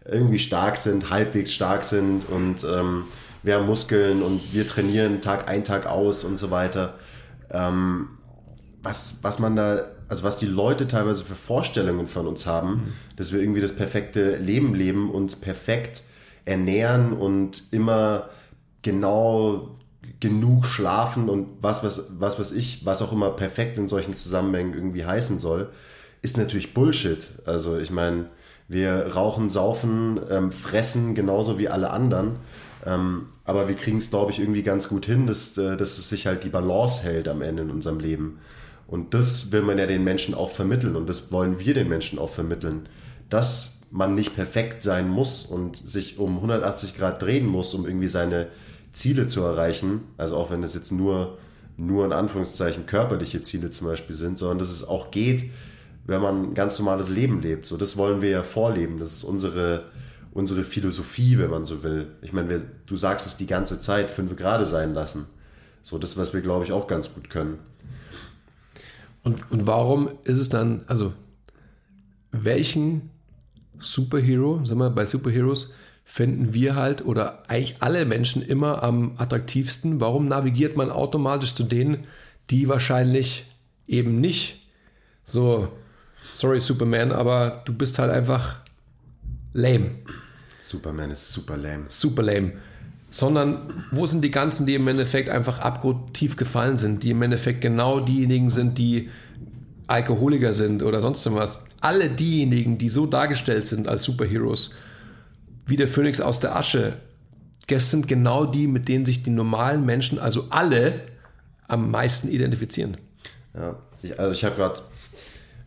irgendwie stark sind, halbwegs stark sind und ähm, wir haben Muskeln und wir trainieren Tag ein, Tag aus und so weiter. Ähm, was, was man da also was die Leute teilweise für Vorstellungen von uns haben, mhm. dass wir irgendwie das perfekte Leben leben, uns perfekt ernähren und immer genau genug schlafen und was, was, was, was ich, was auch immer perfekt in solchen Zusammenhängen irgendwie heißen soll, ist natürlich Bullshit. Also ich meine, wir rauchen, saufen, ähm, fressen genauso wie alle anderen. Ähm, aber wir kriegen es, glaube ich, irgendwie ganz gut hin, dass, äh, dass es sich halt die Balance hält am Ende in unserem Leben. Und das will man ja den Menschen auch vermitteln und das wollen wir den Menschen auch vermitteln, dass man nicht perfekt sein muss und sich um 180 Grad drehen muss, um irgendwie seine Ziele zu erreichen. Also auch wenn es jetzt nur, nur in Anführungszeichen körperliche Ziele zum Beispiel sind, sondern dass es auch geht, wenn man ein ganz normales Leben lebt. So, das wollen wir ja vorleben. Das ist unsere, unsere Philosophie, wenn man so will. Ich meine, wir, du sagst es die ganze Zeit, fünf Grade sein lassen. So, das, was wir, glaube ich, auch ganz gut können. Und, und warum ist es dann, also welchen Superhero, sagen wir bei Superheroes, finden wir halt oder eigentlich alle Menschen immer am attraktivsten? Warum navigiert man automatisch zu denen, die wahrscheinlich eben nicht so, sorry Superman, aber du bist halt einfach lame. Superman ist super lame. Super lame sondern wo sind die ganzen, die im Endeffekt einfach abgrundtief gefallen sind, die im Endeffekt genau diejenigen sind, die Alkoholiker sind oder sonst was. Alle diejenigen, die so dargestellt sind als Superheroes, wie der Phönix aus der Asche, das sind genau die, mit denen sich die normalen Menschen, also alle, am meisten identifizieren. Ja, ich, also ich habe gerade,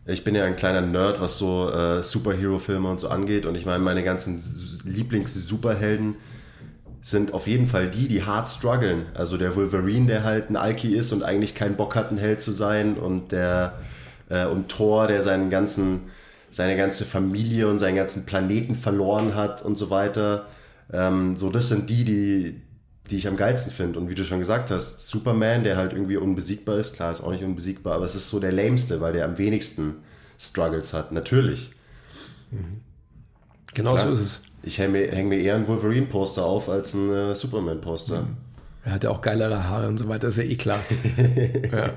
ich bin ja ein kleiner Nerd, was so äh, Superhero-Filme und so angeht und ich meine, meine ganzen Lieblings-Superhelden, sind auf jeden Fall die, die hart strugglen. Also der Wolverine, der halt ein Alki ist und eigentlich keinen Bock hat, ein Held zu sein und der äh, und Thor, der seinen ganzen, seine ganze Familie und seinen ganzen Planeten verloren hat und so weiter. Ähm, so, das sind die, die, die ich am geilsten finde. Und wie du schon gesagt hast, Superman, der halt irgendwie unbesiegbar ist, klar, ist auch nicht unbesiegbar, aber es ist so der lameste, weil der am wenigsten Struggles hat. Natürlich. Mhm. Genau klar. so ist es. Ich hänge mir, häng mir, eher ein Wolverine-Poster auf als ein äh, Superman-Poster. Mhm. Er hat ja auch geilere Haare und so weiter, ist ja eh klar. ja.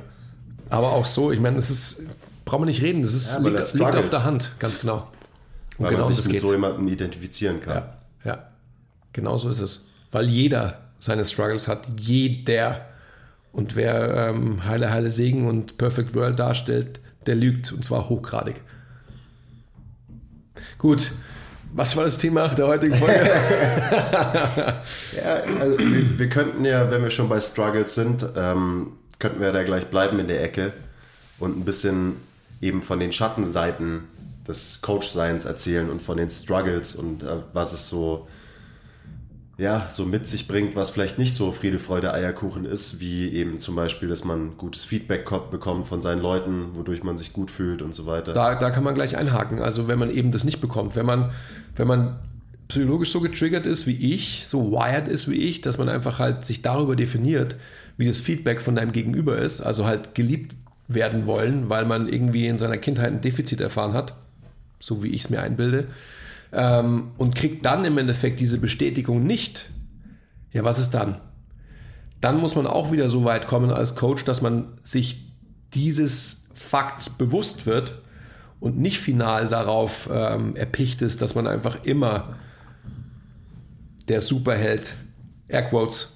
Aber auch so, ich meine, es ist, braucht man nicht reden, das ist, ja, liegt, liegt, auf der Hand, ganz genau. Und Weil genau man sich mit geht's. so jemandem identifizieren kann. Ja, ja, genau so ist es. Weil jeder seine Struggles hat, jeder. Und wer ähm, Heile, Heile Segen und Perfect World darstellt, der lügt und zwar hochgradig. Gut, was war das Thema der heutigen Folge? ja, also wir, wir, könnten ja, wenn wir schon bei Struggles sind, ähm, könnten wir da gleich bleiben in der Ecke und ein bisschen eben von den Schattenseiten des Coach-Seins erzählen und von den Struggles und äh, was es so ja, so mit sich bringt, was vielleicht nicht so Friede, Freude, Eierkuchen ist, wie eben zum Beispiel, dass man gutes Feedback bekommt von seinen Leuten, wodurch man sich gut fühlt und so weiter. Da, da kann man gleich einhaken. Also wenn man eben das nicht bekommt, wenn man, wenn man psychologisch so getriggert ist wie ich, so wired ist wie ich, dass man einfach halt sich darüber definiert, wie das Feedback von deinem Gegenüber ist, also halt geliebt werden wollen, weil man irgendwie in seiner Kindheit ein Defizit erfahren hat, so wie ich es mir einbilde, ähm, und kriegt dann im Endeffekt diese Bestätigung nicht, ja, was ist dann? Dann muss man auch wieder so weit kommen als Coach, dass man sich dieses Fakts bewusst wird und nicht final darauf ähm, erpicht ist, dass man einfach immer der Superheld, Airquotes,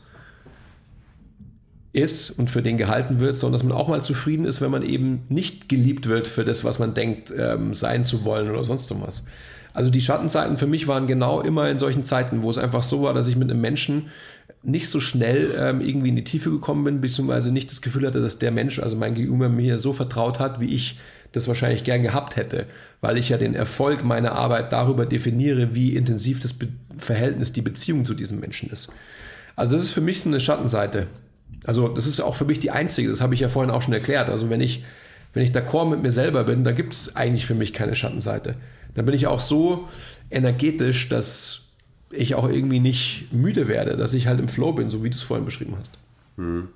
ist und für den gehalten wird, sondern dass man auch mal zufrieden ist, wenn man eben nicht geliebt wird für das, was man denkt, ähm, sein zu wollen oder sonst was. Also die Schattenzeiten für mich waren genau immer in solchen Zeiten, wo es einfach so war, dass ich mit einem Menschen nicht so schnell ähm, irgendwie in die Tiefe gekommen bin, beziehungsweise nicht das Gefühl hatte, dass der Mensch, also mein Gegenüber, mir so vertraut hat, wie ich das wahrscheinlich gern gehabt hätte, weil ich ja den Erfolg meiner Arbeit darüber definiere, wie intensiv das Be Verhältnis, die Beziehung zu diesem Menschen ist. Also das ist für mich so eine Schattenseite. Also das ist auch für mich die einzige, das habe ich ja vorhin auch schon erklärt. Also wenn ich, wenn ich d'accord mit mir selber bin, da gibt es eigentlich für mich keine Schattenseite dann bin ich auch so energetisch, dass ich auch irgendwie nicht müde werde, dass ich halt im Flow bin, so wie du es vorhin beschrieben hast. Hm.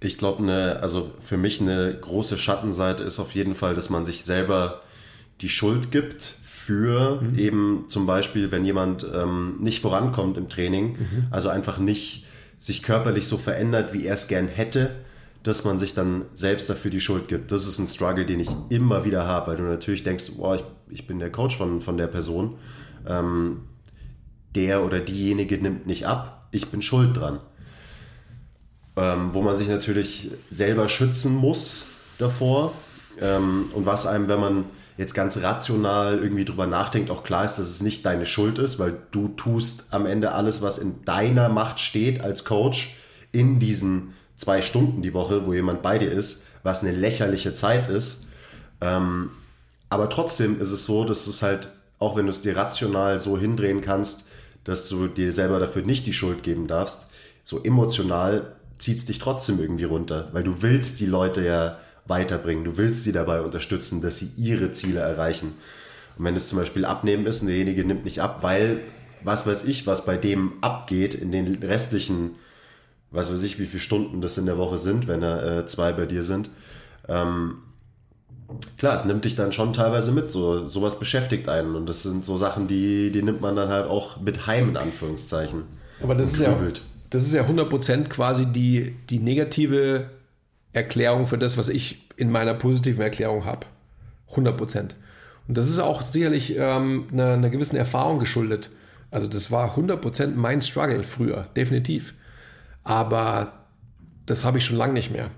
Ich glaube, ne, also für mich eine große Schattenseite ist auf jeden Fall, dass man sich selber die Schuld gibt für mhm. eben zum Beispiel, wenn jemand ähm, nicht vorankommt im Training, mhm. also einfach nicht sich körperlich so verändert, wie er es gern hätte, dass man sich dann selbst dafür die Schuld gibt. Das ist ein Struggle, den ich immer wieder habe, weil du natürlich denkst, boah, ich, ich bin der Coach von, von der Person. Ähm, der oder diejenige nimmt nicht ab, ich bin schuld dran. Ähm, wo man sich natürlich selber schützen muss davor. Ähm, und was einem, wenn man jetzt ganz rational irgendwie drüber nachdenkt, auch klar ist, dass es nicht deine Schuld ist, weil du tust am Ende alles, was in deiner Macht steht als Coach in diesen zwei Stunden die Woche, wo jemand bei dir ist, was eine lächerliche Zeit ist. Ähm, aber trotzdem ist es so, dass es halt, auch wenn du es dir rational so hindrehen kannst, dass du dir selber dafür nicht die Schuld geben darfst, so emotional zieht es dich trotzdem irgendwie runter, weil du willst die Leute ja weiterbringen, du willst sie dabei unterstützen, dass sie ihre Ziele erreichen. Und wenn es zum Beispiel Abnehmen ist und derjenige nimmt nicht ab, weil was weiß ich, was bei dem abgeht in den restlichen was weiß ich, wie viele Stunden das in der Woche sind, wenn da äh, zwei bei dir sind. Ähm, klar, es nimmt dich dann schon teilweise mit. So, sowas beschäftigt einen. Und das sind so Sachen, die, die nimmt man dann halt auch mit heim, in Anführungszeichen. Aber das ist ja, das ist ja 100% quasi die, die negative Erklärung für das, was ich in meiner positiven Erklärung habe. 100%. Und das ist auch sicherlich ähm, einer, einer gewissen Erfahrung geschuldet. Also das war 100% mein Struggle früher, definitiv. Aber das habe ich schon lange nicht mehr.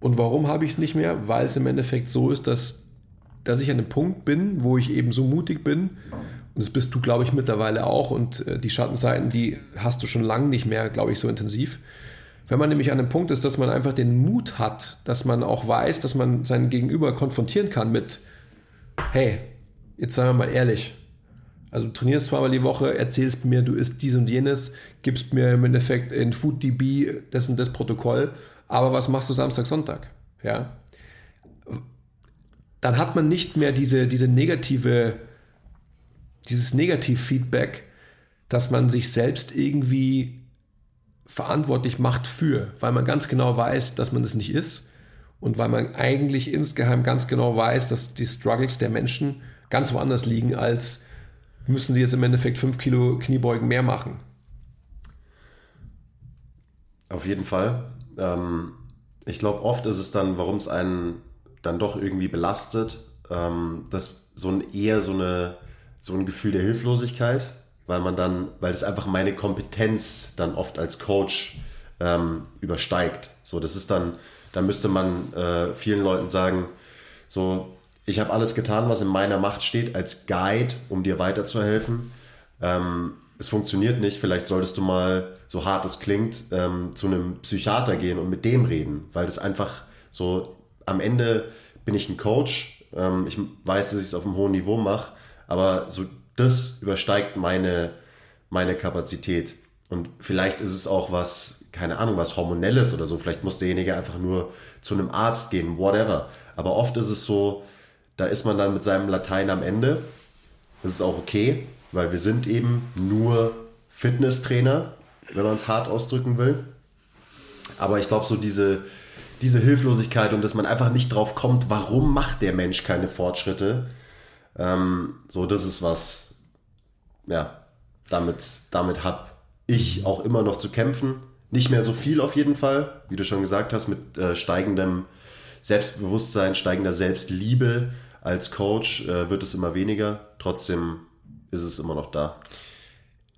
Und warum habe ich es nicht mehr? Weil es im Endeffekt so ist, dass, dass ich an einem Punkt bin, wo ich eben so mutig bin. Und das bist du, glaube ich, mittlerweile auch. Und äh, die Schattenseiten, die hast du schon lange nicht mehr, glaube ich, so intensiv. Wenn man nämlich an einem Punkt ist, dass man einfach den Mut hat, dass man auch weiß, dass man seinen Gegenüber konfrontieren kann mit, hey, jetzt seien wir mal ehrlich, also du trainierst zweimal die Woche, erzählst mir, du isst dies und jenes, gibst mir im Endeffekt in FoodDB das und das Protokoll, aber was machst du Samstag, Sonntag? Ja. Dann hat man nicht mehr diese, diese negative, dieses Negativ-Feedback, dass man sich selbst irgendwie verantwortlich macht für, weil man ganz genau weiß, dass man das nicht ist und weil man eigentlich insgeheim ganz genau weiß, dass die Struggles der Menschen ganz woanders liegen als müssen sie jetzt im Endeffekt 5 Kilo Kniebeugen mehr machen. Auf jeden Fall. Ähm, ich glaube, oft ist es dann, warum es einen dann doch irgendwie belastet, ähm, dass so ein eher so eine so ein Gefühl der Hilflosigkeit, weil man dann, weil es einfach meine Kompetenz dann oft als Coach ähm, übersteigt. So, das ist dann, da müsste man äh, vielen Leuten sagen, So, ich habe alles getan, was in meiner Macht steht, als Guide, um dir weiterzuhelfen. Ähm, es funktioniert nicht, vielleicht solltest du mal, so hart es klingt, ähm, zu einem Psychiater gehen und mit dem reden, weil das einfach so, am Ende bin ich ein Coach, ähm, ich weiß, dass ich es auf einem hohen Niveau mache, aber so das übersteigt meine, meine Kapazität. Und vielleicht ist es auch was, keine Ahnung, was hormonelles oder so, vielleicht muss derjenige einfach nur zu einem Arzt gehen, whatever. Aber oft ist es so, da ist man dann mit seinem Latein am Ende. Das ist auch okay, weil wir sind eben nur Fitnesstrainer, wenn man es hart ausdrücken will. Aber ich glaube, so diese, diese Hilflosigkeit und dass man einfach nicht drauf kommt, warum macht der Mensch keine Fortschritte, ähm, so das ist was, ja, damit, damit habe ich auch immer noch zu kämpfen. Nicht mehr so viel auf jeden Fall, wie du schon gesagt hast, mit äh, steigendem Selbstbewusstsein, steigender Selbstliebe als Coach äh, wird es immer weniger. Trotzdem ist es immer noch da.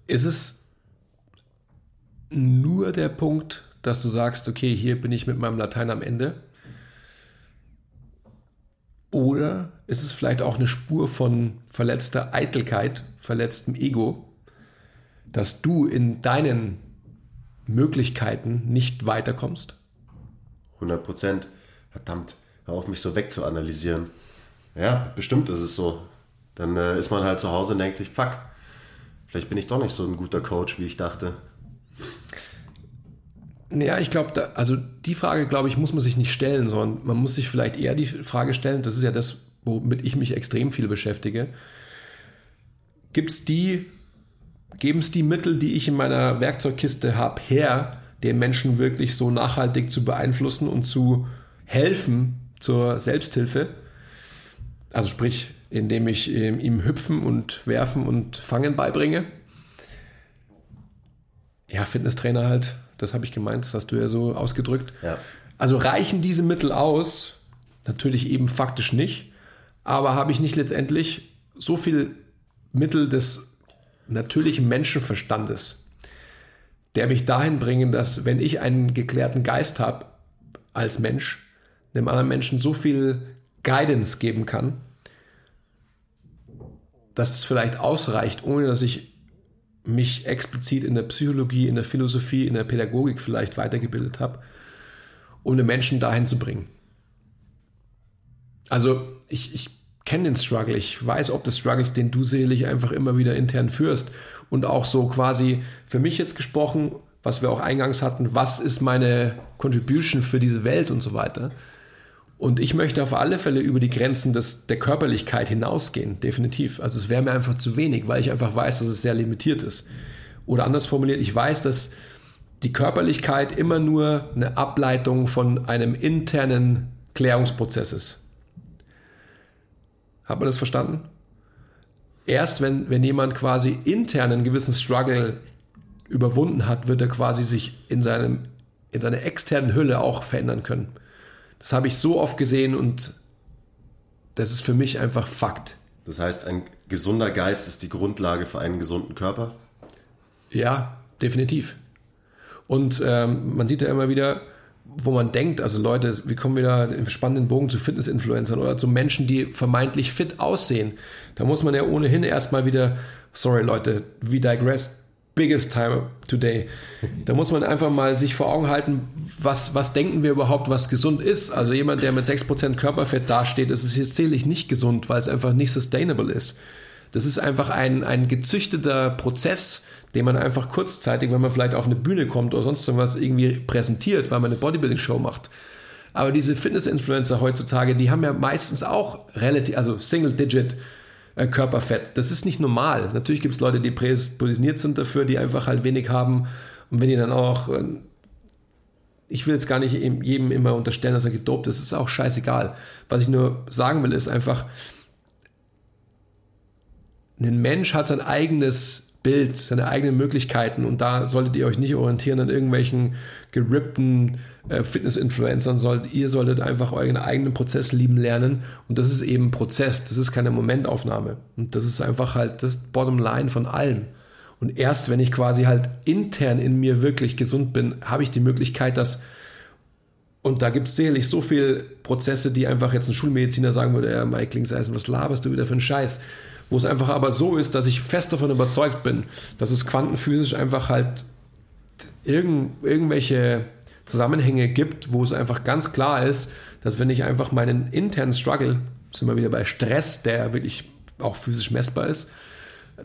Ist es nur der Punkt, dass du sagst, okay, hier bin ich mit meinem Latein am Ende? Oder ist es vielleicht auch eine Spur von verletzter Eitelkeit, verletztem Ego, dass du in deinen Möglichkeiten nicht weiterkommst? 100 Prozent. Verdammt, hör auf mich so wegzuanalysieren. Ja, bestimmt ist es so. Dann äh, ist man halt zu Hause und denkt sich, fuck, vielleicht bin ich doch nicht so ein guter Coach, wie ich dachte. Ja, ich glaube, also die Frage, glaube ich, muss man sich nicht stellen, sondern man muss sich vielleicht eher die Frage stellen, das ist ja das, womit ich mich extrem viel beschäftige. Gibt es die, geben es die Mittel, die ich in meiner Werkzeugkiste habe, her, den Menschen wirklich so nachhaltig zu beeinflussen und zu helfen zur Selbsthilfe? Also sprich, indem ich ihm Hüpfen und Werfen und Fangen beibringe. Ja, Fitnesstrainer halt, das habe ich gemeint, das hast du ja so ausgedrückt. Ja. Also reichen diese Mittel aus? Natürlich eben faktisch nicht. Aber habe ich nicht letztendlich so viel Mittel des natürlichen Menschenverstandes, der mich dahin bringen, dass wenn ich einen geklärten Geist habe als Mensch, dem anderen Menschen so viel Guidance geben kann, dass es vielleicht ausreicht, ohne dass ich mich explizit in der Psychologie, in der Philosophie, in der Pädagogik vielleicht weitergebildet habe, um den Menschen dahin zu bringen. Also ich, ich kenne den Struggle, ich weiß, ob des Struggles, den du selig einfach immer wieder intern führst und auch so quasi für mich jetzt gesprochen, was wir auch eingangs hatten, was ist meine Contribution für diese Welt und so weiter. Und ich möchte auf alle Fälle über die Grenzen des, der Körperlichkeit hinausgehen, definitiv. Also es wäre mir einfach zu wenig, weil ich einfach weiß, dass es sehr limitiert ist. Oder anders formuliert, ich weiß, dass die Körperlichkeit immer nur eine Ableitung von einem internen Klärungsprozess ist. Hat man das verstanden? Erst wenn, wenn jemand quasi intern einen gewissen Struggle überwunden hat, wird er quasi sich in, seinem, in seiner externen Hülle auch verändern können. Das habe ich so oft gesehen und das ist für mich einfach Fakt. Das heißt, ein gesunder Geist ist die Grundlage für einen gesunden Körper? Ja, definitiv. Und ähm, man sieht ja immer wieder, wo man denkt, also Leute, wir kommen wieder im spannenden Bogen zu Fitness-Influencern oder zu Menschen, die vermeintlich fit aussehen. Da muss man ja ohnehin erstmal wieder, sorry Leute, we digress, biggest time today. Da muss man einfach mal sich vor Augen halten, was, was denken wir überhaupt, was gesund ist. Also jemand, der mit 6% Körperfett dasteht, das ist jetzt zählich nicht gesund, weil es einfach nicht sustainable ist. Das ist einfach ein, ein gezüchteter Prozess, den man einfach kurzzeitig, wenn man vielleicht auf eine Bühne kommt oder sonst was irgendwie präsentiert, weil man eine Bodybuilding-Show macht. Aber diese Fitness-Influencer heutzutage, die haben ja meistens auch relativ, also Single-Digit äh, Körperfett. Das ist nicht normal. Natürlich gibt es Leute, die prädispositioniert sind dafür, die einfach halt wenig haben. Und wenn die dann auch, äh, ich will jetzt gar nicht jedem immer unterstellen, dass er gedopt ist, ist auch scheißegal. Was ich nur sagen will, ist einfach, ein Mensch hat sein eigenes Bild, seine eigenen Möglichkeiten und da solltet ihr euch nicht orientieren an irgendwelchen gerippten äh, Fitness-Influencern, sollt, ihr solltet einfach euren eigenen Prozess lieben lernen und das ist eben Prozess, das ist keine Momentaufnahme und das ist einfach halt das Bottomline von allen. Und erst wenn ich quasi halt intern in mir wirklich gesund bin, habe ich die Möglichkeit, das Und da gibt es sicherlich so viele Prozesse, die einfach jetzt ein Schulmediziner sagen würde, ja, Mike Klingseisen, was laberst du wieder für einen Scheiß? Wo es einfach aber so ist, dass ich fest davon überzeugt bin, dass es quantenphysisch einfach halt irgend, irgendwelche Zusammenhänge gibt, wo es einfach ganz klar ist, dass wenn ich einfach meinen internen Struggle, sind wir wieder bei Stress, der wirklich auch physisch messbar ist,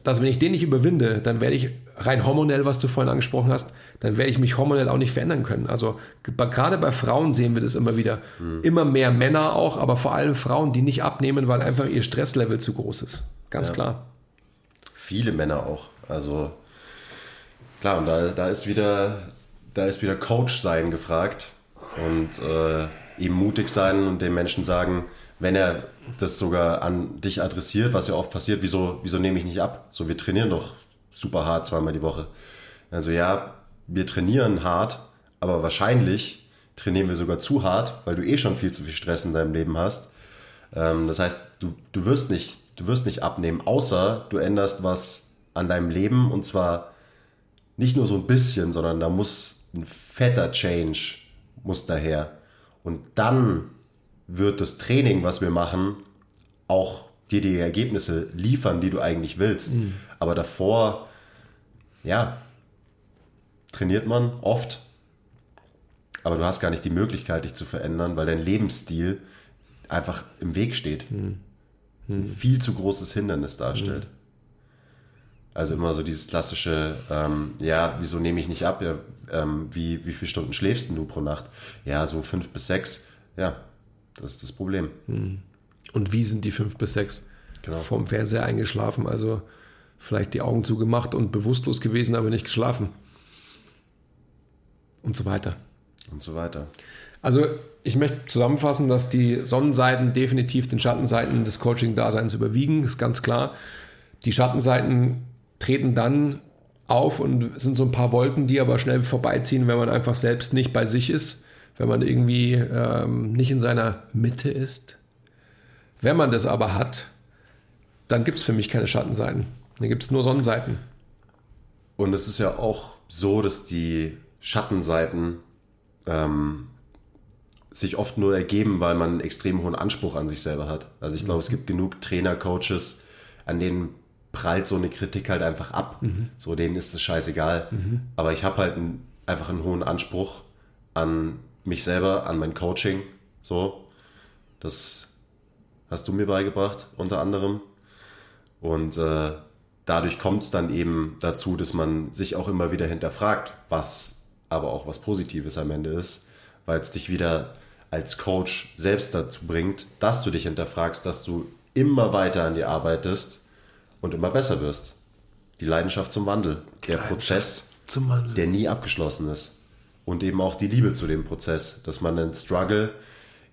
dass wenn ich den nicht überwinde, dann werde ich rein hormonell, was du vorhin angesprochen hast, dann werde ich mich hormonell auch nicht verändern können. Also gerade bei Frauen sehen wir das immer wieder. Mhm. Immer mehr Männer auch, aber vor allem Frauen, die nicht abnehmen, weil einfach ihr Stresslevel zu groß ist. Ganz ja. klar. Viele Männer auch. Also klar, und da, da ist wieder, da ist wieder Coach sein gefragt und äh, eben mutig sein und den Menschen sagen, wenn er das sogar an dich adressiert, was ja oft passiert, wieso, wieso nehme ich nicht ab? So, wir trainieren doch super hart zweimal die Woche. Also ja, wir trainieren hart, aber wahrscheinlich trainieren wir sogar zu hart, weil du eh schon viel zu viel Stress in deinem Leben hast. Ähm, das heißt, du, du, wirst nicht, du wirst nicht abnehmen, außer du änderst was an deinem Leben und zwar nicht nur so ein bisschen, sondern da muss ein fetter Change muss daher. Und dann wird das Training, was wir machen, auch dir die Ergebnisse liefern, die du eigentlich willst. Mhm. Aber davor, ja, trainiert man oft, aber du hast gar nicht die Möglichkeit, dich zu verändern, weil dein Lebensstil einfach im Weg steht. Mhm. Mhm. Viel zu großes Hindernis darstellt. Mhm. Also immer so dieses klassische, ähm, ja, wieso nehme ich nicht ab? Ja, ähm, wie, wie viele Stunden schläfst du pro Nacht? Ja, so fünf bis sechs. Ja, das ist das Problem. Hm. Und wie sind die fünf bis sechs? Genau. Vom Fernseher eingeschlafen, also vielleicht die Augen zugemacht und bewusstlos gewesen, aber nicht geschlafen. Und so weiter. Und so weiter. Also ich möchte zusammenfassen, dass die Sonnenseiten definitiv den Schattenseiten des Coaching-Daseins überwiegen, ist ganz klar. Die Schattenseiten treten dann auf und sind so ein paar Wolken, die aber schnell vorbeiziehen, wenn man einfach selbst nicht bei sich ist wenn man irgendwie ähm, nicht in seiner Mitte ist. Wenn man das aber hat, dann gibt es für mich keine Schattenseiten. Dann gibt es nur Sonnenseiten. Und es ist ja auch so, dass die Schattenseiten ähm, sich oft nur ergeben, weil man einen extrem hohen Anspruch an sich selber hat. Also ich glaube, mhm. es gibt genug Trainer, Coaches, an denen prallt so eine Kritik halt einfach ab. Mhm. So, denen ist es scheißegal. Mhm. Aber ich habe halt einen, einfach einen hohen Anspruch an mich selber, an mein Coaching. So, das hast du mir beigebracht, unter anderem. Und äh, dadurch kommt es dann eben dazu, dass man sich auch immer wieder hinterfragt, was aber auch was Positives am Ende ist, weil es dich wieder als Coach selbst dazu bringt, dass du dich hinterfragst, dass du immer weiter an dir arbeitest und immer besser wirst. Die Leidenschaft zum Wandel, der Prozess, Wandel. der nie abgeschlossen ist und eben auch die Liebe zu dem Prozess, dass man den Struggle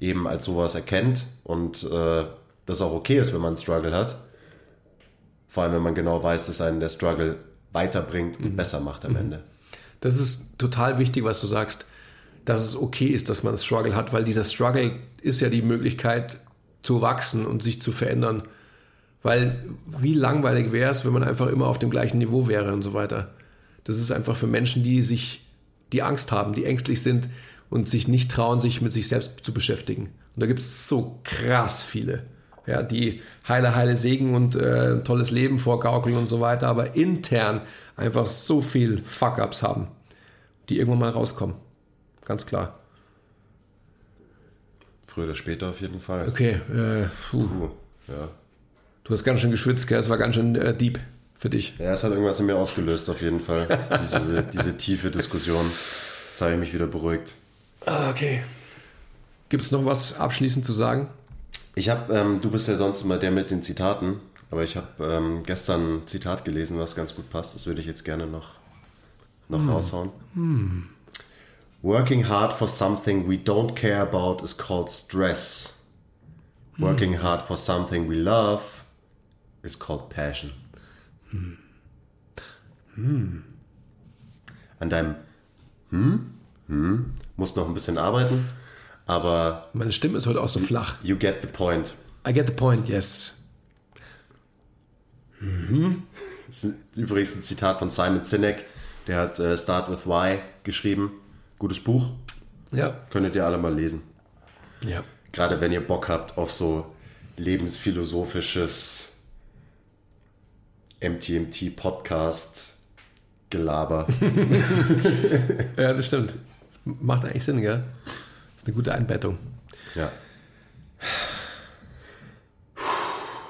eben als sowas erkennt und äh, das auch okay ist, wenn man einen Struggle hat. Vor allem, wenn man genau weiß, dass einen der Struggle weiterbringt und mhm. besser macht am mhm. Ende. Das ist total wichtig, was du sagst, dass es okay ist, dass man einen Struggle hat, weil dieser Struggle ist ja die Möglichkeit zu wachsen und sich zu verändern. Weil wie langweilig wäre es, wenn man einfach immer auf dem gleichen Niveau wäre und so weiter. Das ist einfach für Menschen, die sich die Angst haben, die ängstlich sind und sich nicht trauen, sich mit sich selbst zu beschäftigen. Und da gibt es so krass viele, ja, die heile, heile Segen und äh, tolles Leben vorgaukeln und so weiter, aber intern einfach so viel Fuck-Ups haben, die irgendwann mal rauskommen. Ganz klar. Früher oder später auf jeden Fall. Okay, äh, puh. puh. ja. Du hast ganz schön geschwitzt, gell? Es war ganz schön äh, deep für dich? Ja, es hat irgendwas in mir ausgelöst, auf jeden Fall. diese, diese tiefe Diskussion. Jetzt habe ich mich wieder beruhigt. Ah, okay. Gibt es noch was abschließend zu sagen? Ich habe, ähm, du bist ja sonst immer der mit den Zitaten, aber ich habe ähm, gestern ein Zitat gelesen, was ganz gut passt. Das würde ich jetzt gerne noch, noch hm. raushauen. Hm. Working hard for something we don't care about is called stress. Working hard for something we love is called passion. Hm. Hm. An deinem hm, hm, musst noch ein bisschen arbeiten, aber. Meine Stimme ist heute auch so flach. You get the point. I get the point, yes. Mhm. Das ist übrigens ein Zitat von Simon Sinek, der hat äh, Start with Why geschrieben. Gutes Buch. Ja. Könntet ihr alle mal lesen. Ja. Gerade wenn ihr Bock habt auf so lebensphilosophisches MTMT-Podcast Gelaber. Ja, das stimmt. Macht eigentlich Sinn, gell? Das ist eine gute Einbettung. ja.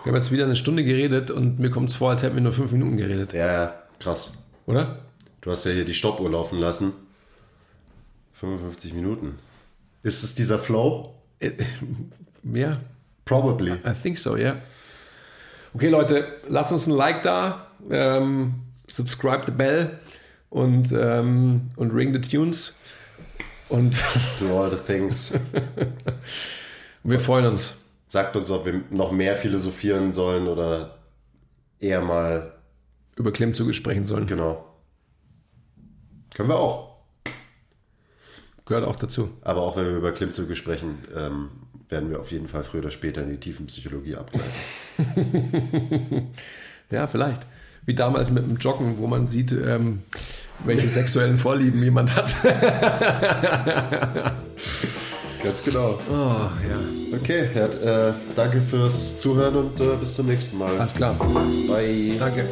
Wir haben jetzt wieder eine Stunde geredet und mir kommt es vor, als hätten wir nur fünf Minuten geredet, ja, ja, krass. oder? Du hast ja hier die Stoppuhr laufen lassen. 55 Minuten. Ist es dieser Flow? Äh, Ja, Probably. I think so, ja. Okay, Leute, lasst uns ein Like da, ähm, subscribe the bell und, ähm, und ring the tunes. Und Do all the things. wir freuen uns. Sagt uns, ob wir noch mehr philosophieren sollen oder eher mal. über Klimmzüge sprechen sollen. Genau. Können wir auch. Gehört auch dazu. Aber auch wenn wir über Klimmzüge sprechen, ähm, werden wir auf jeden Fall früher oder später in die Tiefenpsychologie abgleiten. Ja, vielleicht. Wie damals mit dem Joggen, wo man sieht, ähm, welche sexuellen Vorlieben jemand hat. Ganz genau. Oh, ja. Okay, Herd, äh, danke fürs Zuhören und äh, bis zum nächsten Mal. Alles klar. Bye. Danke.